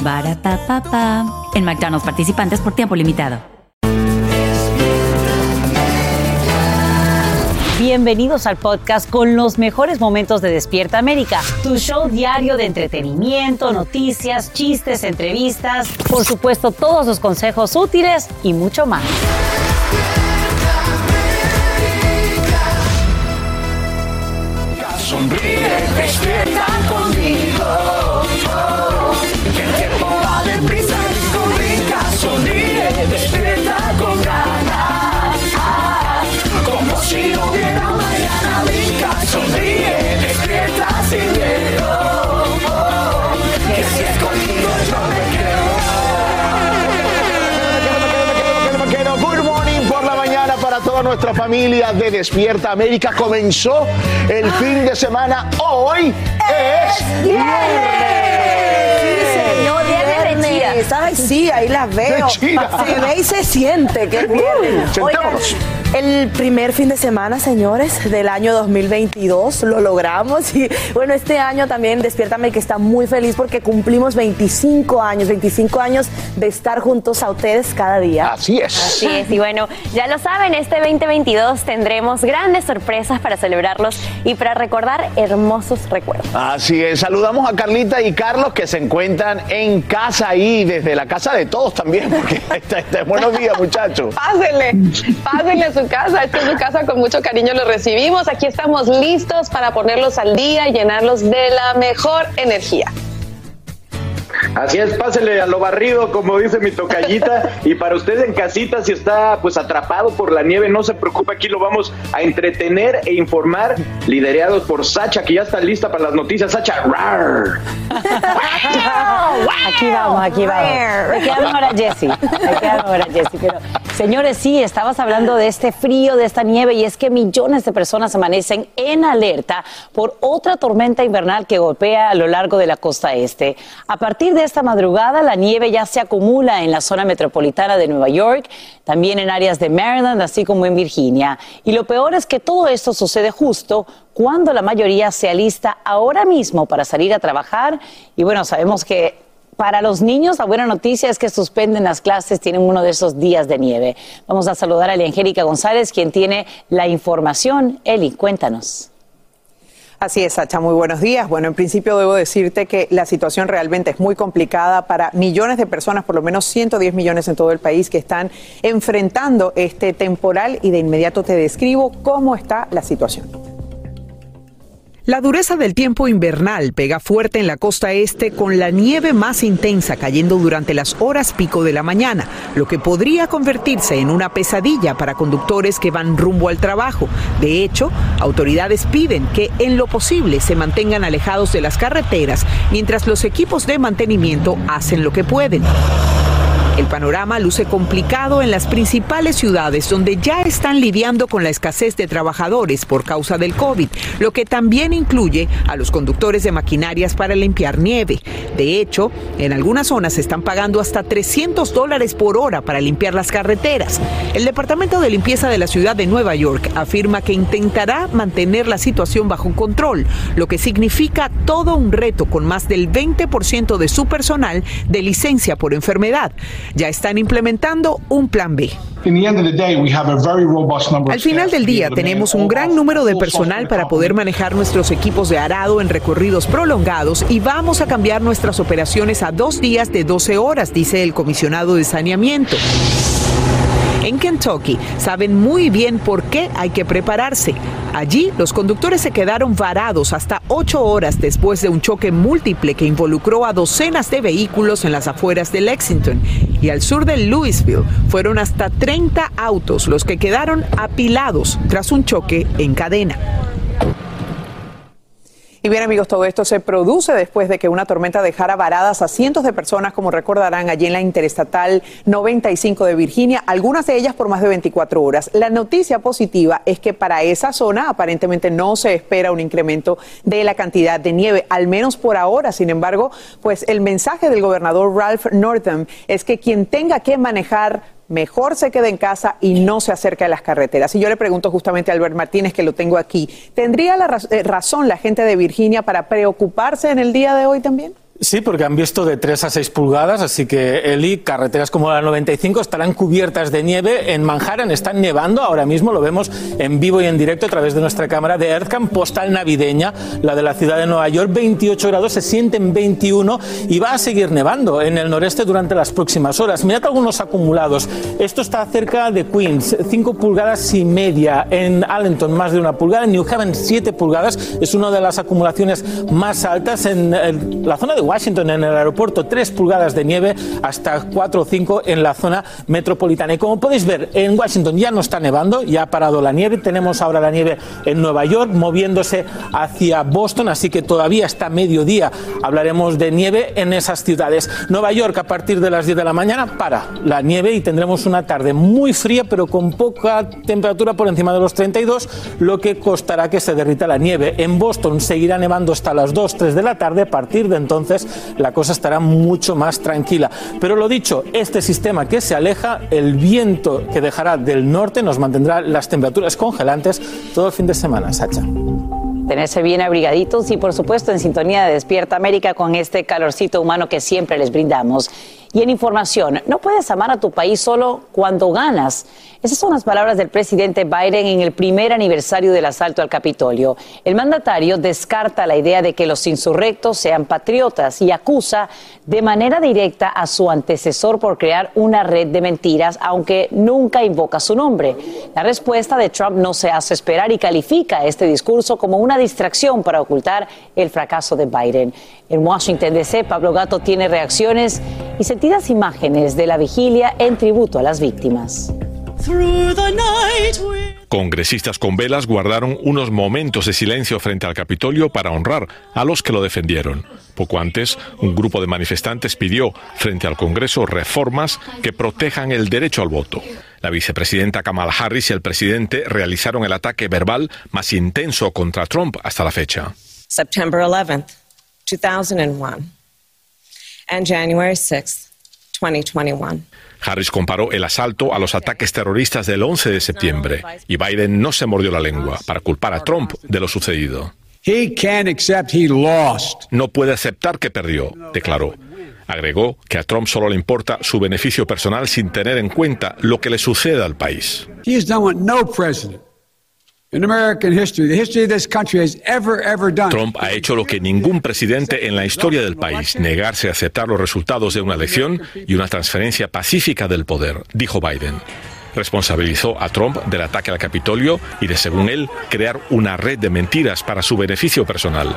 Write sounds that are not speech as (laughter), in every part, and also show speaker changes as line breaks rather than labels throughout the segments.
Barata En McDonald's participantes por tiempo limitado. Bienvenidos al podcast con los mejores momentos de Despierta América, tu show diario de entretenimiento, noticias, chistes, entrevistas, por supuesto todos los consejos útiles y mucho más.
Sonríe, despierta
toda nuestra familia de Despierta América. Comenzó el fin de semana. Hoy es
viernes de chía. Ay, sí, ahí las veo. Se ve y se siente que es viernes.
Uh,
Oigan. El primer fin de semana, señores, del año 2022, lo logramos. (laughs) Y bueno, este año también Despiértame que está muy feliz porque cumplimos 25 años, 25 años de estar juntos a ustedes cada día.
Así es.
Así es, y bueno, ya lo saben, este 2022 tendremos grandes sorpresas para celebrarlos y para recordar hermosos recuerdos.
Así es. Saludamos a Carlita y Carlos que se encuentran en casa ahí, desde la casa de todos también. Porque (laughs) está, está- buenos días, muchachos.
Pásenle, pásenle a su casa, esta es su casa, con mucho cariño los recibimos. Aquí estamos listos para ponerlos al día y llenarlos de la mejor energía.
Así es, pásele a lo barrido, como dice mi tocallita. (laughs) y para usted en casita, si está pues atrapado por la nieve, no se preocupe, aquí lo vamos a entretener e informar, liderados por Sacha, que ya está lista para las noticias. Sacha, rar. (laughs)
Aquí vamos, aquí vamos. Me queda mejor a Jessy. Me queda mejor a Jessy. Pero, señores, sí, estabas hablando de este frío, de esta nieve, y es que millones de personas amanecen en alerta por otra tormenta invernal que golpea a lo largo de la costa este. A partir de esta madrugada, la nieve ya se acumula en la zona metropolitana de Nueva York, también en áreas de Maryland, así como en Virginia. Y lo peor es que todo esto sucede justo cuando la mayoría se alista ahora mismo para salir a trabajar. Y bueno, sabemos que para los niños, la buena noticia es que suspenden las clases, tienen uno de esos días de nieve. Vamos a saludar a Angélica González, quien tiene la información. Eli, cuéntanos.
Así es, Sacha, muy buenos días. Bueno, en principio debo decirte que la situación realmente es muy complicada para millones de personas, por lo menos 110 millones en todo el país que están enfrentando este temporal y de inmediato te describo cómo está la situación.
La dureza del tiempo invernal pega fuerte en la costa este con la nieve más intensa cayendo durante las horas pico de la mañana, lo que podría convertirse en una pesadilla para conductores que van rumbo al trabajo. De hecho, autoridades piden que en lo posible se mantengan alejados de las carreteras mientras los equipos de mantenimiento hacen lo que pueden. El panorama luce complicado en las principales ciudades donde ya están lidiando con la escasez de trabajadores por causa del COVID, lo que también incluye a los conductores de maquinarias para limpiar nieve. De hecho, en algunas zonas se están pagando hasta 300 dólares por hora para limpiar las carreteras. El Departamento de Limpieza de la ciudad de Nueva York afirma que intentará mantener la situación bajo control, lo que significa todo un reto con más del 20% de su personal de licencia por enfermedad. Ya están implementando un plan B. Al final del día tenemos un gran número de personal para poder manejar nuestros equipos de arado en recorridos prolongados y vamos a cambiar nuestras operaciones a dos días de 12 horas, dice el comisionado de saneamiento. En Kentucky saben muy bien por qué hay que prepararse. Allí los conductores se quedaron varados hasta ocho horas después de un choque múltiple que involucró a docenas de vehículos en las afueras de Lexington. Y al sur de Louisville fueron hasta 30 autos los que quedaron apilados tras un choque en cadena.
Y bien amigos, todo esto se produce después de que una tormenta dejara varadas a cientos de personas, como recordarán, allí en la Interestatal 95 de Virginia, algunas de ellas por más de 24 horas. La noticia positiva es que para esa zona aparentemente no se espera un incremento de la cantidad de nieve, al menos por ahora. Sin embargo, pues el mensaje del gobernador Ralph Northam es que quien tenga que manejar mejor se quede en casa y no se acerque a las carreteras. Y yo le pregunto justamente a Albert Martínez, que lo tengo aquí, ¿tendría la eh, razón la gente de Virginia para preocuparse en el día de hoy también?
Sí, porque han visto de 3 a 6 pulgadas, así que Eli, carreteras como la 95 estarán cubiertas de nieve. En Manhattan están nevando ahora mismo, lo vemos en vivo y en directo a través de nuestra cámara de Earthcam, postal navideña, la de la ciudad de Nueva York, 28 grados, se sienten 21 y va a seguir nevando en el noreste durante las próximas horas. Mirad algunos acumulados. Esto está cerca de Queens, 5 pulgadas y media. En Allenton, más de una pulgada. En New Haven, 7 pulgadas. Es una de las acumulaciones más altas. En eh, la zona de Washington, en el aeropuerto, 3 pulgadas de nieve, hasta 4 o 5 en la zona metropolitana. Y como podéis ver, en Washington ya no está nevando, ya ha parado la nieve. Tenemos ahora la nieve en Nueva York, moviéndose hacia Boston, así que todavía hasta mediodía hablaremos de nieve en esas ciudades. Nueva York, a partir de las 10 de la mañana, para la nieve y tendremos una tarde muy fría, pero con poca temperatura por encima de los 32, lo que costará que se derrita la nieve. En Boston seguirá nevando hasta las 2, 3 de la tarde. A partir de entonces, la cosa estará mucho más tranquila. Pero lo dicho, este sistema que se aleja, el viento que dejará del norte nos mantendrá las temperaturas congelantes todo el fin de semana, Sacha.
Tenerse bien abrigaditos y por supuesto en sintonía de Despierta América con este calorcito humano que siempre les brindamos. Y en información, no puedes amar a tu país solo cuando ganas. Esas son las palabras del presidente Biden en el primer aniversario del asalto al Capitolio. El mandatario descarta la idea de que los insurrectos sean patriotas y acusa de manera directa a su antecesor por crear una red de mentiras, aunque nunca invoca su nombre. La respuesta de Trump no se hace esperar y califica este discurso como una distracción para ocultar el fracaso de Biden. En Washington, D.C., Pablo Gato tiene reacciones y sentidas imágenes de la vigilia en tributo a las víctimas.
Congresistas con velas guardaron unos momentos de silencio frente al Capitolio para honrar a los que lo defendieron. Poco antes, un grupo de manifestantes pidió frente al Congreso reformas que protejan el derecho al voto. La vicepresidenta Kamala Harris y el presidente realizaron el ataque verbal más intenso contra Trump hasta la fecha.
September 11th, 2001, and January 6th, 2021.
Harris comparó el asalto a los ataques terroristas del 11 de septiembre y Biden no se mordió la lengua para culpar a Trump de lo sucedido. No puede aceptar que perdió, declaró. Agregó que a Trump solo le importa su beneficio personal sin tener en cuenta lo que le suceda al país. Trump ha hecho lo que ningún presidente en la historia del país, negarse a aceptar los resultados de una elección y una transferencia pacífica del poder, dijo Biden. Responsabilizó a Trump del ataque al Capitolio y de, según él, crear una red de mentiras para su beneficio personal.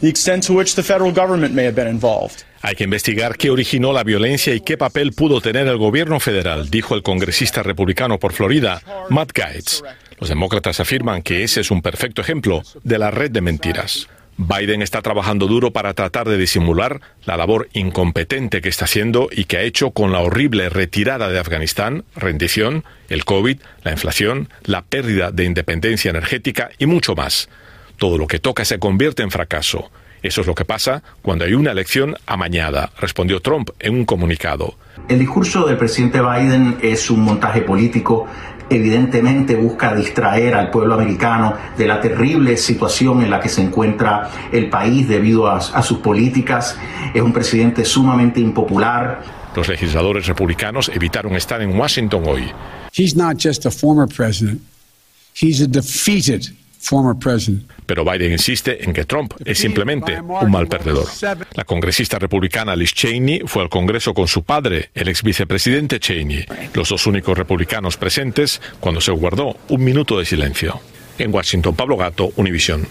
The extent to which the federal government may have been involved.
Hay que investigar qué originó la violencia y qué papel pudo tener el gobierno federal, dijo el congresista republicano por Florida, Matt Gaetz. Los demócratas afirman que ese es un perfecto ejemplo de la red de mentiras. Biden está trabajando duro para tratar de disimular la labor incompetente que está haciendo y que ha hecho con la horrible retirada de Afganistán, rendición, el COVID, la inflación, la pérdida de independencia energética y mucho más. Todo lo que toca se convierte en fracaso. Eso es lo que pasa cuando hay una elección amañada, respondió Trump en un comunicado.
El discurso del presidente Biden es un montaje político. Evidentemente busca distraer al pueblo americano de la terrible situación en la que se encuentra el país debido a, a sus políticas. Es un presidente sumamente impopular.
Los legisladores republicanos evitaron estar en Washington hoy.
He's not just a former president, he's a defeated.
Pero Biden insiste en que Trump es simplemente un mal perdedor. La congresista republicana Liz Cheney fue al Congreso con su padre, el ex vicepresidente Cheney, los dos únicos republicanos presentes cuando se guardó un minuto de silencio. En Washington, Pablo Gato, Univisión.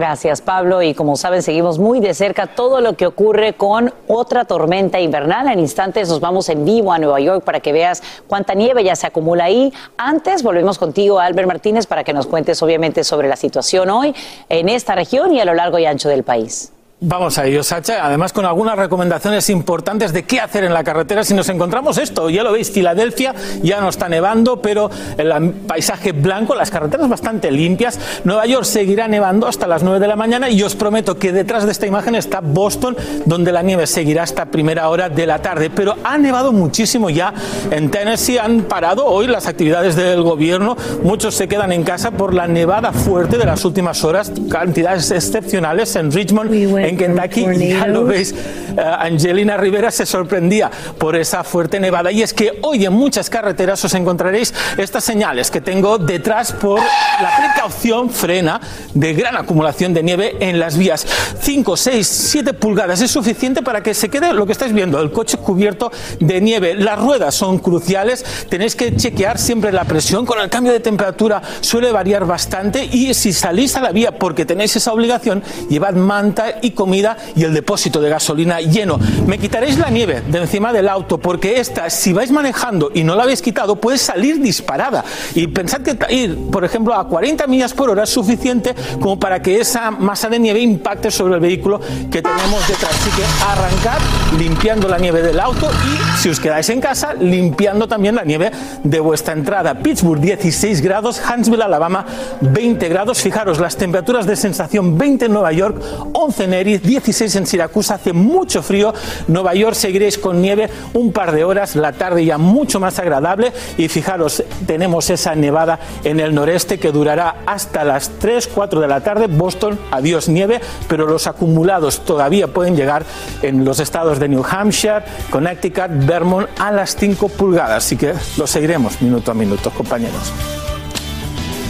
Gracias, Pablo. Y como saben, seguimos muy de cerca todo lo que ocurre con otra tormenta invernal. En instantes nos vamos en vivo a Nueva York para que veas cuánta nieve ya se acumula ahí. Antes volvemos contigo, Albert Martínez, para que nos cuentes obviamente sobre la situación hoy en esta región y a lo largo y ancho del país.
Vamos a ello, Sacha. Además, con algunas recomendaciones importantes de qué hacer en la carretera si nos encontramos esto. Ya lo veis, Filadelfia ya no está nevando, pero el paisaje blanco, las carreteras bastante limpias. Nueva York seguirá nevando hasta las 9 de la mañana y os prometo que detrás de esta imagen está Boston, donde la nieve seguirá hasta primera hora de la tarde. Pero ha nevado muchísimo ya en Tennessee. Han parado hoy las actividades del gobierno. Muchos se quedan en casa por la nevada fuerte de las últimas horas. Cantidades excepcionales en Richmond en Kentucky ya lo veis, eh, Angelina Rivera se sorprendía por esa fuerte nevada. Y es que hoy en muchas carreteras os encontraréis estas señales que tengo detrás por la precaución frena de gran acumulación de nieve en las vías. 5, 6, 7 pulgadas es suficiente para que se quede lo que estáis viendo, el coche cubierto de nieve. Las ruedas son cruciales, tenéis que chequear siempre la presión. Con el cambio de temperatura suele variar bastante y si salís a la vía porque tenéis esa obligación, llevad manta y comida y el depósito de gasolina lleno. Me quitaréis la nieve de encima del auto porque esta, si vais manejando y no la habéis quitado, puede salir disparada. Y pensad que ir, por ejemplo, a 40 millas por hora es suficiente como para que esa masa de nieve impacte sobre el vehículo que tenemos detrás. Así que arrancad limpiando la nieve del auto y si os quedáis en casa, limpiando también la nieve de vuestra entrada. Pittsburgh 16 grados, Huntsville, Alabama 20 grados. Fijaros, las temperaturas de sensación 20 en Nueva York, 11 en Erie, 16 en Siracusa, hace mucho frío. Nueva York seguiréis con nieve un par de horas, la tarde ya mucho más agradable. Y fijaros, tenemos esa nevada en el noreste que durará hasta las 3, 4 de la tarde. Boston, adiós nieve, pero los acumulados todavía pueden llegar en los estados de New Hampshire, Connecticut, Vermont a las 5 pulgadas. Así que lo seguiremos minuto a minuto, compañeros.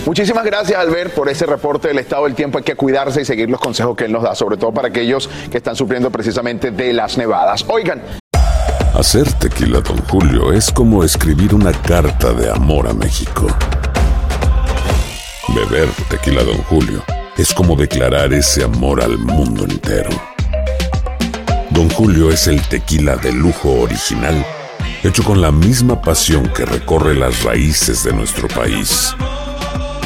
Muchísimas gracias, Albert, por ese reporte del estado del tiempo. Hay que cuidarse y seguir los consejos que él nos da, sobre todo para aquellos que están sufriendo precisamente de las nevadas. Oigan.
Hacer tequila, don Julio, es como escribir una carta de amor a México. Beber tequila, don Julio, es como declarar ese amor al mundo entero. Don Julio es el tequila de lujo original, hecho con la misma pasión que recorre las raíces de nuestro país.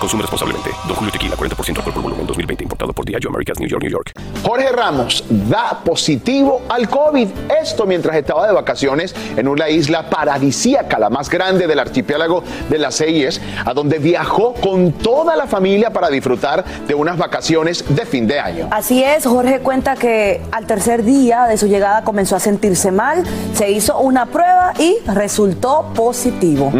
Consume responsablemente. Don Julio Tequila, 40% alcohol por volumen, 2020. Importado por Diageo Americas, New York, New York.
Jorge Ramos da positivo al COVID. Esto mientras estaba de vacaciones en una isla paradisíaca, la más grande del archipiélago de las Seyes, a donde viajó con toda la familia para disfrutar de unas vacaciones de fin de año.
Así es, Jorge cuenta que al tercer día de su llegada comenzó a sentirse mal, se hizo una prueba y resultó positivo.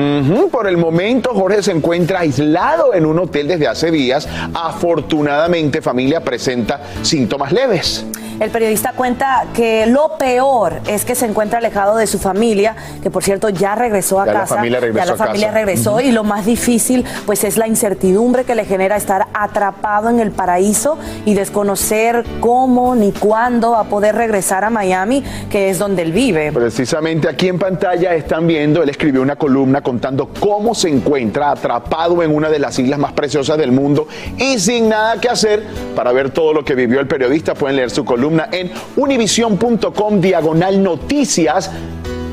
Por el momento, Jorge se encuentra aislado en un hotel desde hace días. Afortunadamente, familia presenta síntomas leves.
El periodista cuenta que lo peor es que se encuentra alejado de su familia, que por cierto ya regresó a
Ya la
casa.
familia regresó
ya la
a
familia
casa.
regresó y lo más difícil pues es la incertidumbre que le genera estar atrapado en el paraíso y desconocer cómo ni cuándo va a poder regresar a Miami, que es donde él vive.
Precisamente aquí en pantalla están viendo, él escribió una columna contando cómo se encuentra atrapado en una de las islas más preciosas del mundo y sin nada que hacer. Para ver todo lo que vivió el periodista pueden leer su columna en univision.com diagonal noticias.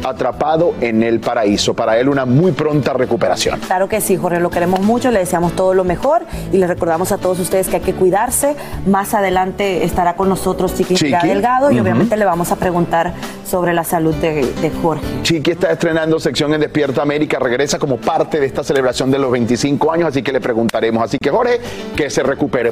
Atrapado en el paraíso. Para él una muy pronta recuperación.
Claro que sí, Jorge, lo queremos mucho, le deseamos todo lo mejor y les recordamos a todos ustedes que hay que cuidarse. Más adelante estará con nosotros Chiqui,
Chiqui.
Delgado y obviamente le vamos a preguntar sobre la salud de, de Jorge.
Chiqui está estrenando sección en Despierta América, regresa como parte de esta celebración de los 25 años, así que le preguntaremos. Así que Jorge, que se recupere.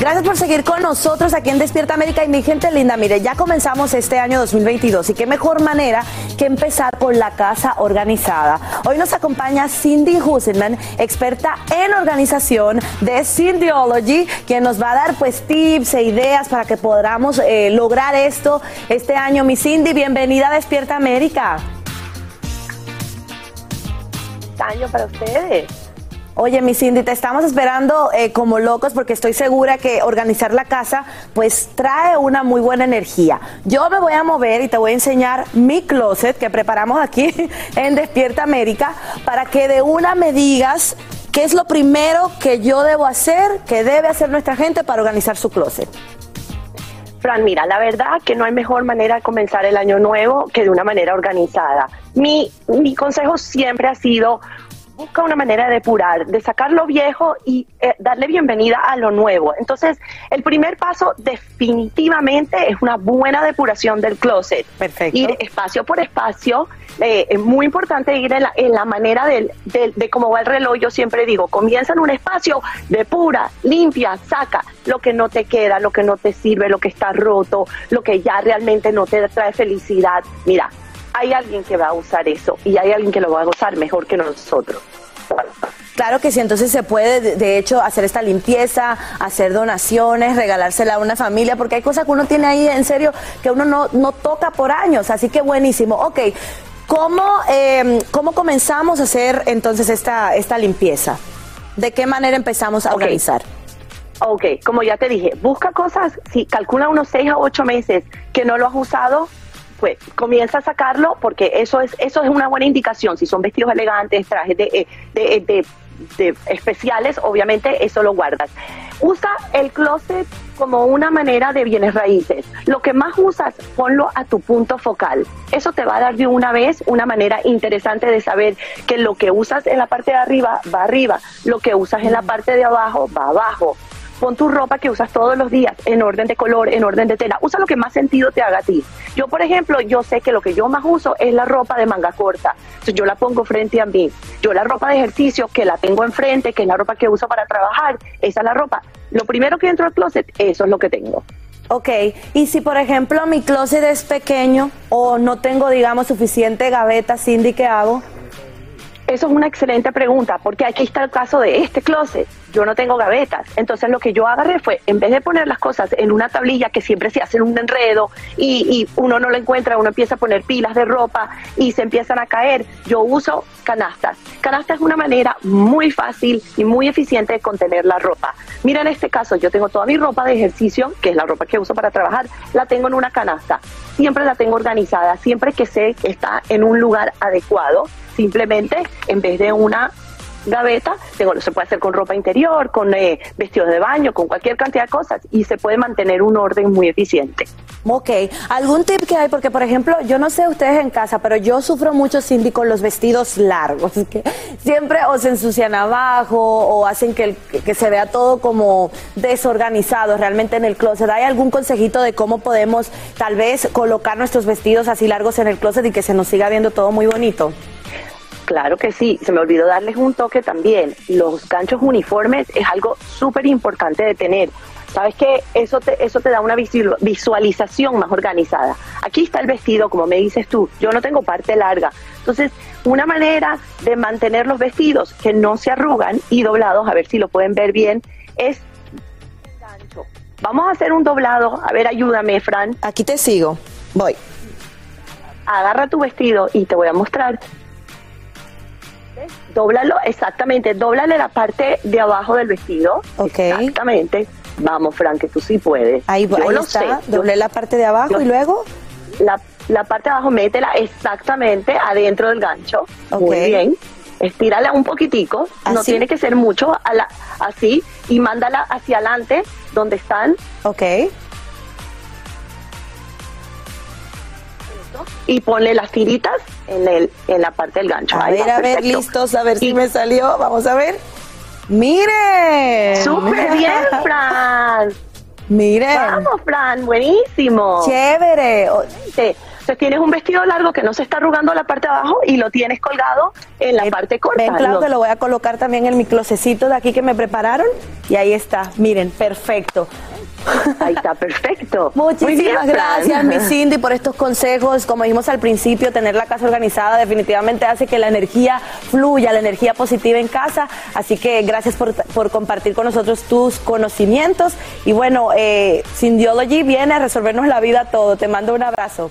Gracias por seguir con nosotros aquí en Despierta América y mi gente linda, mire, ya comenzamos este año 2022 y qué mejor manera que empezar con la casa organizada. Hoy nos acompaña Cindy Husenman, experta en organización de Cindyology, quien nos va a dar pues tips e ideas para que podamos eh, lograr esto este año. Mi Cindy, bienvenida a Despierta América.
año para ustedes.
Oye, mi Cindy, te estamos esperando eh, como locos porque estoy segura que organizar la casa pues trae una muy buena energía. Yo me voy a mover y te voy a enseñar mi closet que preparamos aquí (laughs) en Despierta América para que de una me digas qué es lo primero que yo debo hacer, que debe hacer nuestra gente para organizar su closet.
Fran, mira, la verdad que no hay mejor manera de comenzar el año nuevo que de una manera organizada. Mi, mi consejo siempre ha sido busca una manera de depurar, de sacar lo viejo y eh, darle bienvenida a lo nuevo. Entonces, el primer paso definitivamente es una buena depuración del closet.
Perfecto.
Ir espacio por espacio. eh, es muy importante ir en la, en la manera del- del- de cómo va el reloj. Yo siempre digo, comienza en un espacio, depura, limpia, saca lo que no te queda, lo que no te sirve, lo que está roto, lo que ya realmente no te trae felicidad. Mira, hay alguien que va a usar eso y hay alguien que lo va a gozar mejor que nosotros.
Claro que sí, entonces se puede, de- hecho, hacer esta limpieza, hacer donaciones, regalársela a una familia, porque hay cosas que uno tiene ahí, en serio, que uno no, no toca por años, así que buenísimo. Ok, ¿cómo, eh, ¿cómo comenzamos a hacer entonces esta, esta limpieza? ¿De qué manera empezamos a organizar?
Ok, como ya te dije, busca cosas, si calcula unos seis a ocho meses que no lo has usado, pues comienza a sacarlo porque eso es eso es una buena indicación. Si son vestidos elegantes, trajes de, eh, de, eh, de- de especiales, obviamente eso lo guardas. Usa el closet como una manera de bienes raíces. Lo que más usas, ponlo a tu punto focal. Eso te va a dar de una vez una manera interesante de saber que lo que usas en la parte de arriba va arriba, lo que usas en la parte de abajo va abajo. Pon tu ropa que usas todos los días en orden de color, en orden de tela. Usa lo que más sentido te haga a ti. Yo, por ejemplo, yo sé que lo que yo más uso es la ropa de manga corta. Entonces, yo la pongo frente a mí. Yo la ropa de ejercicio que la tengo enfrente, que es la ropa que uso para trabajar, esa es la ropa. Lo primero que entro al closet, eso es lo que tengo.
Ok, y si por ejemplo mi closet es pequeño o no tengo, digamos, suficiente gaveta, Cindy, ¿qué hago?
Eso es una excelente pregunta, porque aquí está el caso de este closet. Yo no tengo gavetas. Entonces lo que yo agarré fue, en vez de poner las cosas en una tablilla que siempre se hacen un enredo y, y uno no lo encuentra, uno empieza a poner pilas de ropa y se empiezan a caer, yo uso canastas. Canasta es una manera muy fácil y muy eficiente de contener la ropa. Mira, en este caso yo tengo toda mi ropa de ejercicio, que es la ropa que uso para trabajar, la tengo en una canasta. Siempre la tengo organizada, siempre que sé que está en un lugar adecuado simplemente en vez de una gaveta, tengo, se puede hacer con ropa interior, con eh, vestidos de baño, con cualquier cantidad de cosas y se puede mantener un orden muy eficiente.
Ok, ¿algún tip que hay? Porque, por ejemplo, yo no sé ustedes en casa, pero yo sufro mucho, Cindy, con los vestidos largos, (laughs) que siempre o se ensucian abajo o hacen que, que se vea todo como desorganizado realmente en el closet. ¿Hay algún consejito de cómo podemos tal vez colocar nuestros vestidos así largos en el closet y que se nos siga viendo todo muy bonito?
Claro que sí, se me olvidó darles un toque también. Los ganchos uniformes es algo súper importante de tener. Sabes que eso te, eso te da una visu- visualización más organizada. Aquí está el vestido, como me dices tú, yo no tengo parte larga. Entonces, una manera de mantener los vestidos que no se arrugan y doblados, a ver si lo pueden ver bien, es gancho. Vamos a hacer un doblado. A ver, ayúdame, Fran.
Aquí te sigo. Voy.
Agarra tu vestido y te voy a mostrar. Dóblalo, exactamente. Dóblale la parte de abajo del vestido. Exactamente. Vamos, Fran, que tú sí puedes.
Ahí,
Yo
ahí
lo
está.
sé.
Doblé la parte de abajo
yo-
y luego.
La, la parte de abajo, métela exactamente adentro del gancho. Muy
Ok.
bien. Estírala un poquitico. No tiene que ser mucho. a la- así. Y mándala hacia adelante, donde están.
Ok.
Y ponle las tiritas en, el, en la parte del gancho.
A
Ahí
ver,
va,
a ver,
perfecto.
listos, a ver si me salió. Vamos a ver. ¡Miren!
¡Súper bien, (laughs) Fran!
Miren.
Vamos, Fran, buenísimo.
Chévere.
Sí. Entonces tienes un vestido largo que no se está arrugando la parte de abajo y lo tienes colgado en la parte corta.
Ven, que lo voy a colocar también en mi closecito de aquí que me prepararon. Y ahí está. Miren, perfecto.
Ahí está, perfecto. (laughs) Bien,
Muchísimas gracias, mi Cindy, por estos consejos. Como dijimos al principio, tener la casa organizada definitivamente hace que la energía fluya, la energía positiva en casa. Así que gracias por, por compartir con nosotros tus conocimientos. Y bueno, eh, Cindyology viene a resolvernos la vida todo. Te mando un abrazo.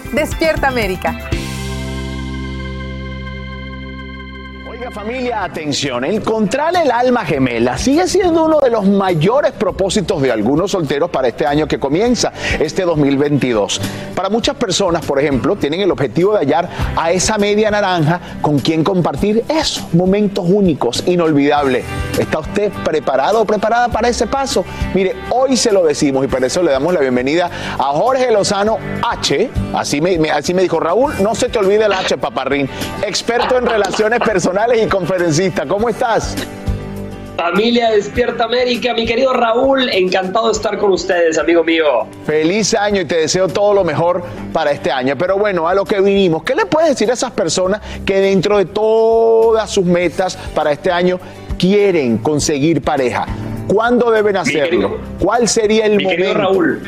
Despierta América.
Familia, atención, encontrar el alma gemela sigue siendo uno de los mayores propósitos de algunos solteros para este año que comienza, este 2022. Para muchas personas, por ejemplo, tienen el objetivo de hallar a esa media naranja con quien compartir esos momentos únicos, inolvidables. ¿Está usted preparado o preparada para ese paso? Mire, hoy se lo decimos y por eso le damos la bienvenida a Jorge Lozano H. Así me, así me dijo Raúl, no se te olvide el H, paparrín. Experto en relaciones personales conferencista. ¿Cómo estás?
Familia Despierta América, mi querido Raúl, encantado de estar con ustedes, amigo mío.
Feliz año y te deseo todo lo mejor para este año. Pero bueno, a lo que vinimos, ¿qué le puedes decir a esas personas que dentro de todas sus metas para este año quieren conseguir pareja? ¿Cuándo deben hacerlo?
querido-
¿Cuál sería el
mi
momento?
querido Raúl.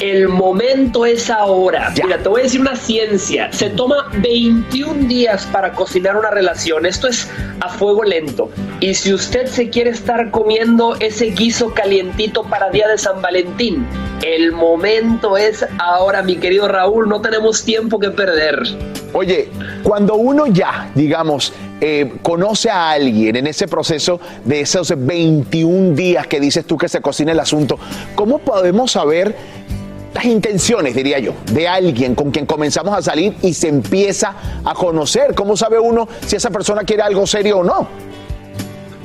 El momento es ahora. Mira, te voy a decir una ciencia. Se toma 21 días para cocinar una relación. Esto es a fuego lento. Y si usted se quiere estar comiendo ese guiso calientito para Día de San Valentín, el momento es ahora, mi querido Raúl. No tenemos tiempo que perder.
Oye, cuando uno ya, digamos, eh, conoce a alguien en ese proceso de esos 21 días que dices tú que se cocina el asunto, ¿cómo podemos saber intenciones, diría yo, de alguien con quien comenzamos a salir y se empieza a conocer? ¿Cómo sabe uno si esa persona quiere algo serio o no?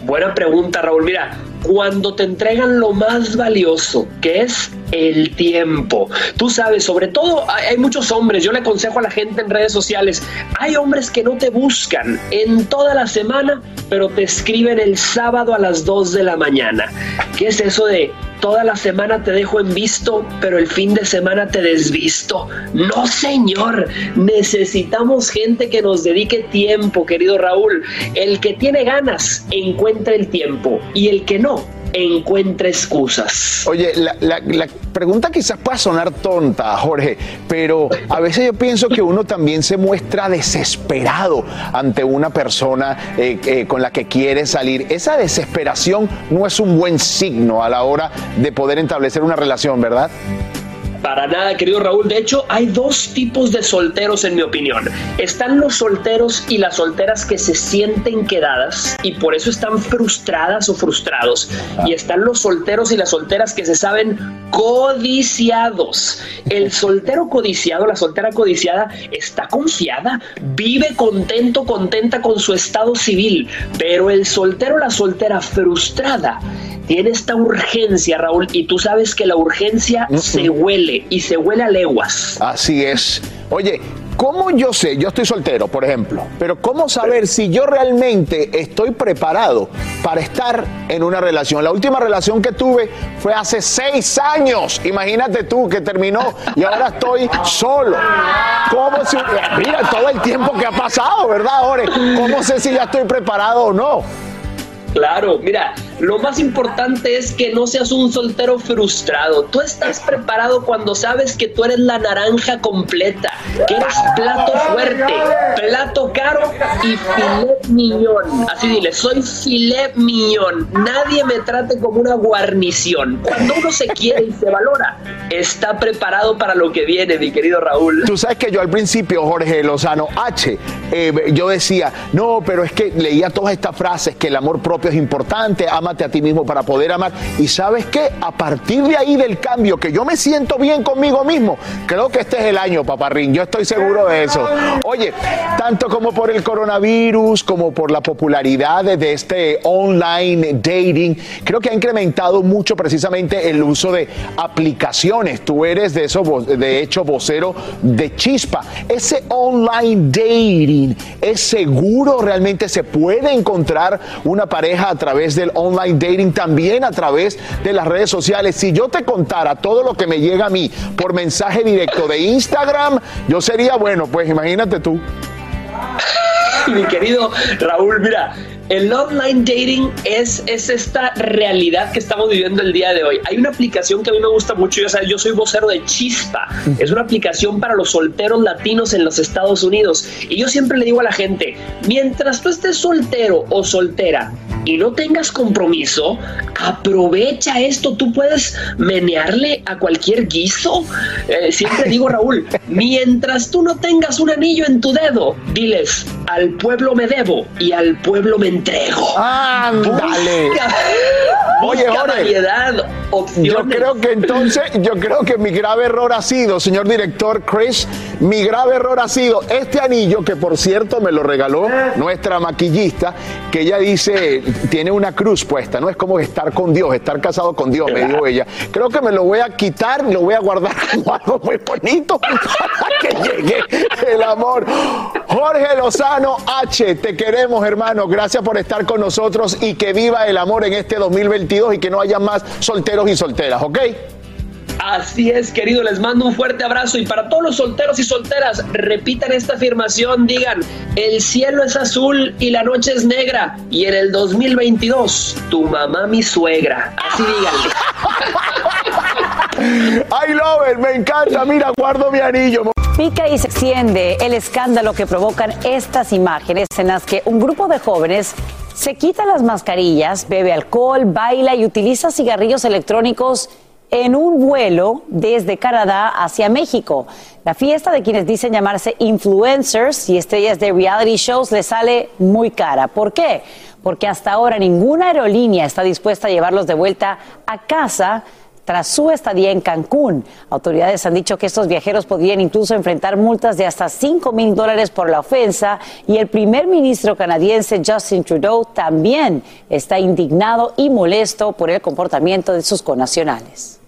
Buena pregunta, Raúl. Mira, cuando te entregan lo más valioso, que es el tiempo. Tú sabes, sobre todo hay muchos hombres, yo le aconsejo a la gente en redes sociales, hay hombres que no te buscan en toda la semana, pero te escriben el sábado a las 2 de la mañana. ¿Qué es eso de toda la semana te dejo en visto, pero el fin de semana te desvisto? No, señor, necesitamos gente que nos dedique tiempo, querido Raúl. El que tiene ganas, encuentra el tiempo, y el que no, encuentra excusas.
Oye, la, la- pregunta quizás pueda sonar tonta, Jorge, pero a veces yo pienso que uno también se muestra desesperado ante una persona eh, eh, con la que quiere salir. Esa desesperación no es un buen signo a la hora de poder establecer una relación, ¿verdad?
Para nada, querido Raúl. De hecho, hay dos tipos de solteros, en mi opinión. Están los solteros y las solteras que se sienten quedadas y por eso están frustradas o frustrados. Y están los solteros y las solteras que se saben codiciados. El (laughs) soltero codiciado, la soltera codiciada, está confiada, vive contento, contenta con su estado civil. Pero el soltero, la soltera frustrada, tiene esta urgencia, Raúl, y tú sabes que la urgencia se huele y se huele a leguas.
Así es. Oye, ¿cómo yo sé? Yo estoy soltero, por ejemplo, pero ¿cómo saber si yo realmente estoy preparado para estar en una relación? La última relación que tuve fue hace seis años. Imagínate tú que terminó y ahora estoy solo. ¿Cómo si, mira todo el tiempo que ha pasado, ¿verdad, Ore? ¿Cómo sé si ya estoy preparado o no?
Claro, mira, Lo más importante es que no seas un soltero frustrado. Tú estás preparado cuando sabes que tú eres la naranja completa, que eres plato fuerte, plato caro y filet miñón. Así dile, soy filet miñón. Nadie me trate como una guarnición. Cuando uno se quiere y se valora, está preparado para lo que viene, mi querido Raúl.
Tú sabes que yo al principio, Jorge Lozano H, eh, yo decía, no, pero es que leía todas estas frases, que el amor propio es importante, a ti mismo para poder amar. Y sabes qué, a partir de ahí del cambio, que yo me siento bien conmigo mismo, creo que este es el año, paparrín, yo estoy seguro de eso. Oye, tanto como por el coronavirus, como por la popularidad de este online dating, creo que ha incrementado mucho precisamente el uso de aplicaciones. Tú eres de eso, de hecho, vocero de Chispa. Ese online dating es seguro, realmente se puede encontrar una pareja a través del online dating, también a través de las redes sociales. Si yo te contara todo lo que me llega a mí por mensaje directo de Instagram, yo sería, bueno, pues imagínate tú. (laughs)
Mi querido Raúl, mira, el online dating es, es esta realidad que estamos viviendo el día de hoy. Hay una aplicación que a mí me gusta mucho, ya sabes, yo soy vocero de Chispa. Es una aplicación para los solteros latinos en los Estados Unidos. Y yo siempre le digo a la gente, mientras tú estés soltero o soltera y no tengas compromiso, aprovecha esto. Tú puedes menearle a cualquier guiso. Eh, siempre digo, (laughs) Raúl, mientras tú no tengas un anillo en tu dedo, diles, al pueblo me debo y al pueblo me entrego.
¡Ándale! Oye, Jorge,
variedad,
Yo creo que entonces, yo creo que mi grave error ha sido, señor director Chris, mi grave error ha sido este anillo que por cierto me lo regaló nuestra maquillista, que ella dice, tiene una cruz puesta, ¿no? Es como estar con Dios, estar casado con Dios, me dijo ella. Creo que me lo voy a quitar, lo voy a guardar (laughs) como algo muy bonito para que llegue el amor. Jorge Lozano H, te queremos hermano, gracias por estar con nosotros y que viva el amor en este 2022 y que no haya más solteros y solteras, ¿ok?
Así es, querido, les mando un fuerte abrazo y para todos los solteros y solteras, repitan esta afirmación, digan, el cielo es azul y la noche es negra y en el 2022, tu mamá mi suegra. Así díganle. (laughs)
I love it, me encanta, mira, guardo mi anillo.
Pica y se extiende el escándalo que provocan estas imágenes en las que un grupo de jóvenes se quita las mascarillas, bebe alcohol, baila y utiliza cigarrillos electrónicos en un vuelo desde Canadá hacia México. La fiesta de quienes dicen llamarse influencers y estrellas de reality shows les sale muy cara. ¿Por qué? Porque hasta ahora ninguna aerolínea está dispuesta a llevarlos de vuelta a casa tras su estadía en Cancún. Autoridades han dicho que estos viajeros podrían incluso enfrentar multas de hasta 5 mil dólares por la ofensa y el primer ministro canadiense Justin Trudeau también está indignado y molesto por el comportamiento de sus connacionales.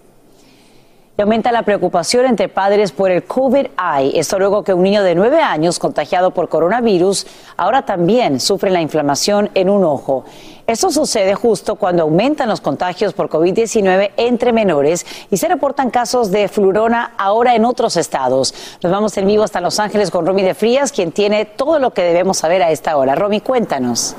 Y aumenta la preocupación entre padres por el COVID-19. Esto luego que un niño de nueve años contagiado por coronavirus ahora también sufre la inflamación en un ojo. Esto sucede justo cuando aumentan los contagios por COVID-19 entre menores y se reportan casos de flurona ahora en otros estados. Nos vamos en vivo hasta Los Ángeles con Romy de Frías, quien tiene todo lo que debemos saber a esta hora. Romy, cuéntanos.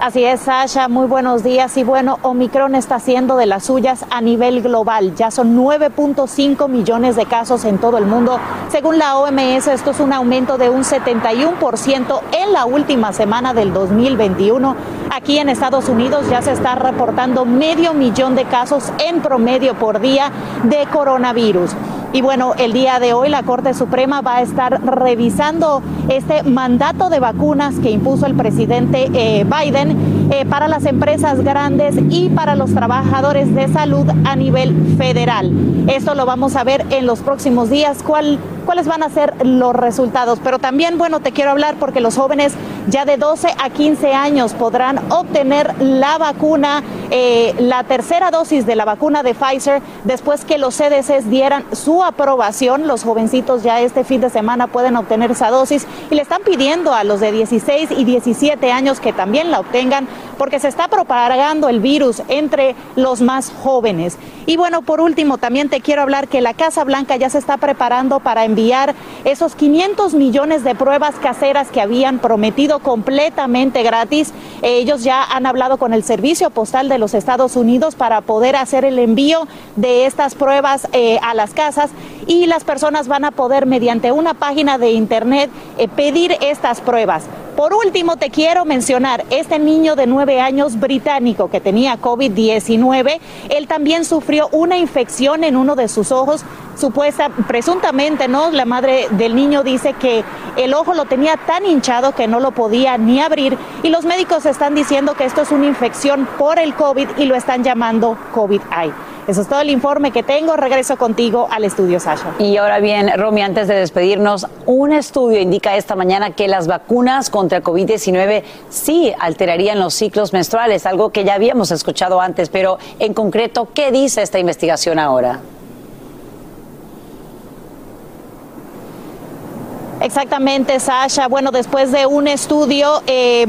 Así es, Sasha, muy buenos días. Y bueno, Omicron está haciendo de las suyas a nivel global. Ya son 9.5 millones de casos en todo el mundo. Según la OMS, esto es un aumento de un 71% en la última semana del 2021. Aquí en Estados Unidos ya se está reportando medio millón de casos en promedio por día de coronavirus. Y bueno, el día de hoy la Corte Suprema va a estar revisando este mandato de vacunas que impuso el presidente eh, Biden eh, para las empresas grandes y para los trabajadores de salud a nivel federal. Esto lo vamos a ver en los próximos días, cuál, cuáles van a ser los resultados. Pero también, bueno, te quiero hablar porque los jóvenes ya de 12 a 15 años podrán obtener la vacuna, eh, la tercera dosis de la vacuna de Pfizer después que los CDCs dieran su aprobación. Los jovencitos ya este fin de semana pueden obtener esa dosis y le están pidiendo a los de 16 y 17 años que también la obtengan porque se está propagando el virus entre los más jóvenes. Y bueno, por último, también te quiero hablar que la Casa Blanca ya se está preparando para enviar esos 500 millones de pruebas caseras que habían prometido completamente gratis. Ellos ya han hablado con el Servicio Postal de los Estados Unidos para poder hacer el envío de estas pruebas eh, a las casas y las personas van a poder mediante una página de internet eh, pedir estas pruebas. Por último, te quiero mencionar, este niño de nueve años británico que tenía COVID-19, él también sufrió una infección en uno de sus ojos, supuesta, presuntamente, ¿no? La madre del niño dice que el ojo lo tenía tan hinchado que no lo podía ni abrir y los médicos están diciendo que esto es una infección por el COVID y lo están llamando COVID-19. Eso es todo el informe que tengo. Regreso contigo al estudio, Sasha.
Y ahora bien, Romy, antes de despedirnos, un estudio indica esta mañana que las vacunas contra el COVID-19 sí alterarían los ciclos menstruales, algo que ya habíamos escuchado antes, pero en concreto, ¿qué dice esta investigación ahora?
Exactamente, Sasha. Bueno, después de un estudio... Eh,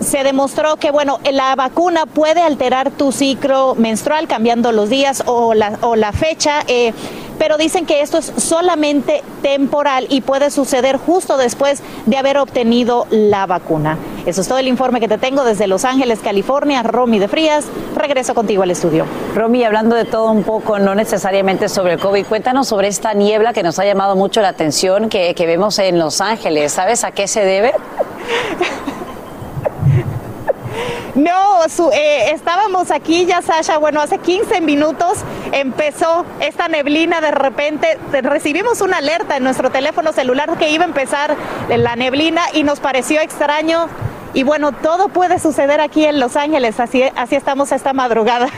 se demostró que bueno la vacuna puede alterar tu ciclo menstrual cambiando los días o la, o la fecha eh, pero dicen que esto es solamente temporal y puede suceder justo después de haber obtenido la vacuna. Eso es todo el informe que te tengo desde Los Ángeles, California. Romy de Frías, regreso contigo al estudio.
Romy, hablando de todo un poco, no necesariamente sobre el COVID, cuéntanos sobre esta niebla que nos ha llamado mucho la atención que, que vemos en Los Ángeles. ¿Sabes a qué se debe? (laughs)
No, eh, estábamos aquí ya, Sasha, bueno, hace 15 minutos empezó esta neblina de repente, recibimos una alerta en nuestro teléfono celular que iba a empezar la neblina y nos pareció extraño. Y bueno, todo puede suceder aquí en Los Ángeles, así, así estamos esta madrugada.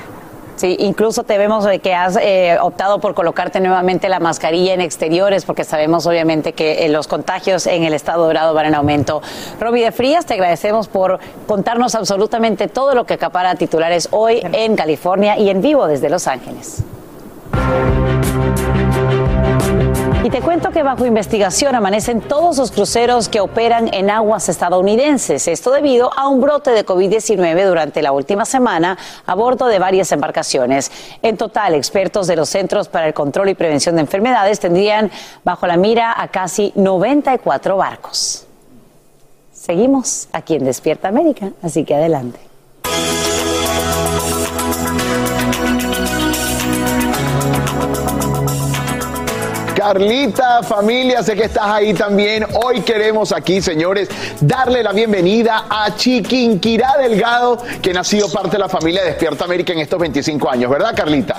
Sí, incluso te vemos que has eh, optado por colocarte nuevamente la mascarilla en exteriores, porque sabemos obviamente que eh, los contagios en el estado dorado van en aumento. Roby de Frías, te agradecemos por contarnos absolutamente todo lo que acapara titulares hoy en California y en vivo desde Los Ángeles. Y te cuento que bajo investigación amanecen todos los cruceros que operan en aguas estadounidenses. Esto debido a un brote de COVID-19 durante la última semana a bordo de varias embarcaciones. En total, expertos de los Centros para el Control y Prevención de Enfermedades tendrían bajo la mira a casi 94 barcos. Seguimos aquí en Despierta América, así que adelante.
Carlita, familia, sé que estás ahí también. Hoy queremos aquí, señores, darle la bienvenida a Chiquinquirá Delgado, quien ha sido parte de la familia Despierta América en estos 25 años, ¿verdad, Carlita?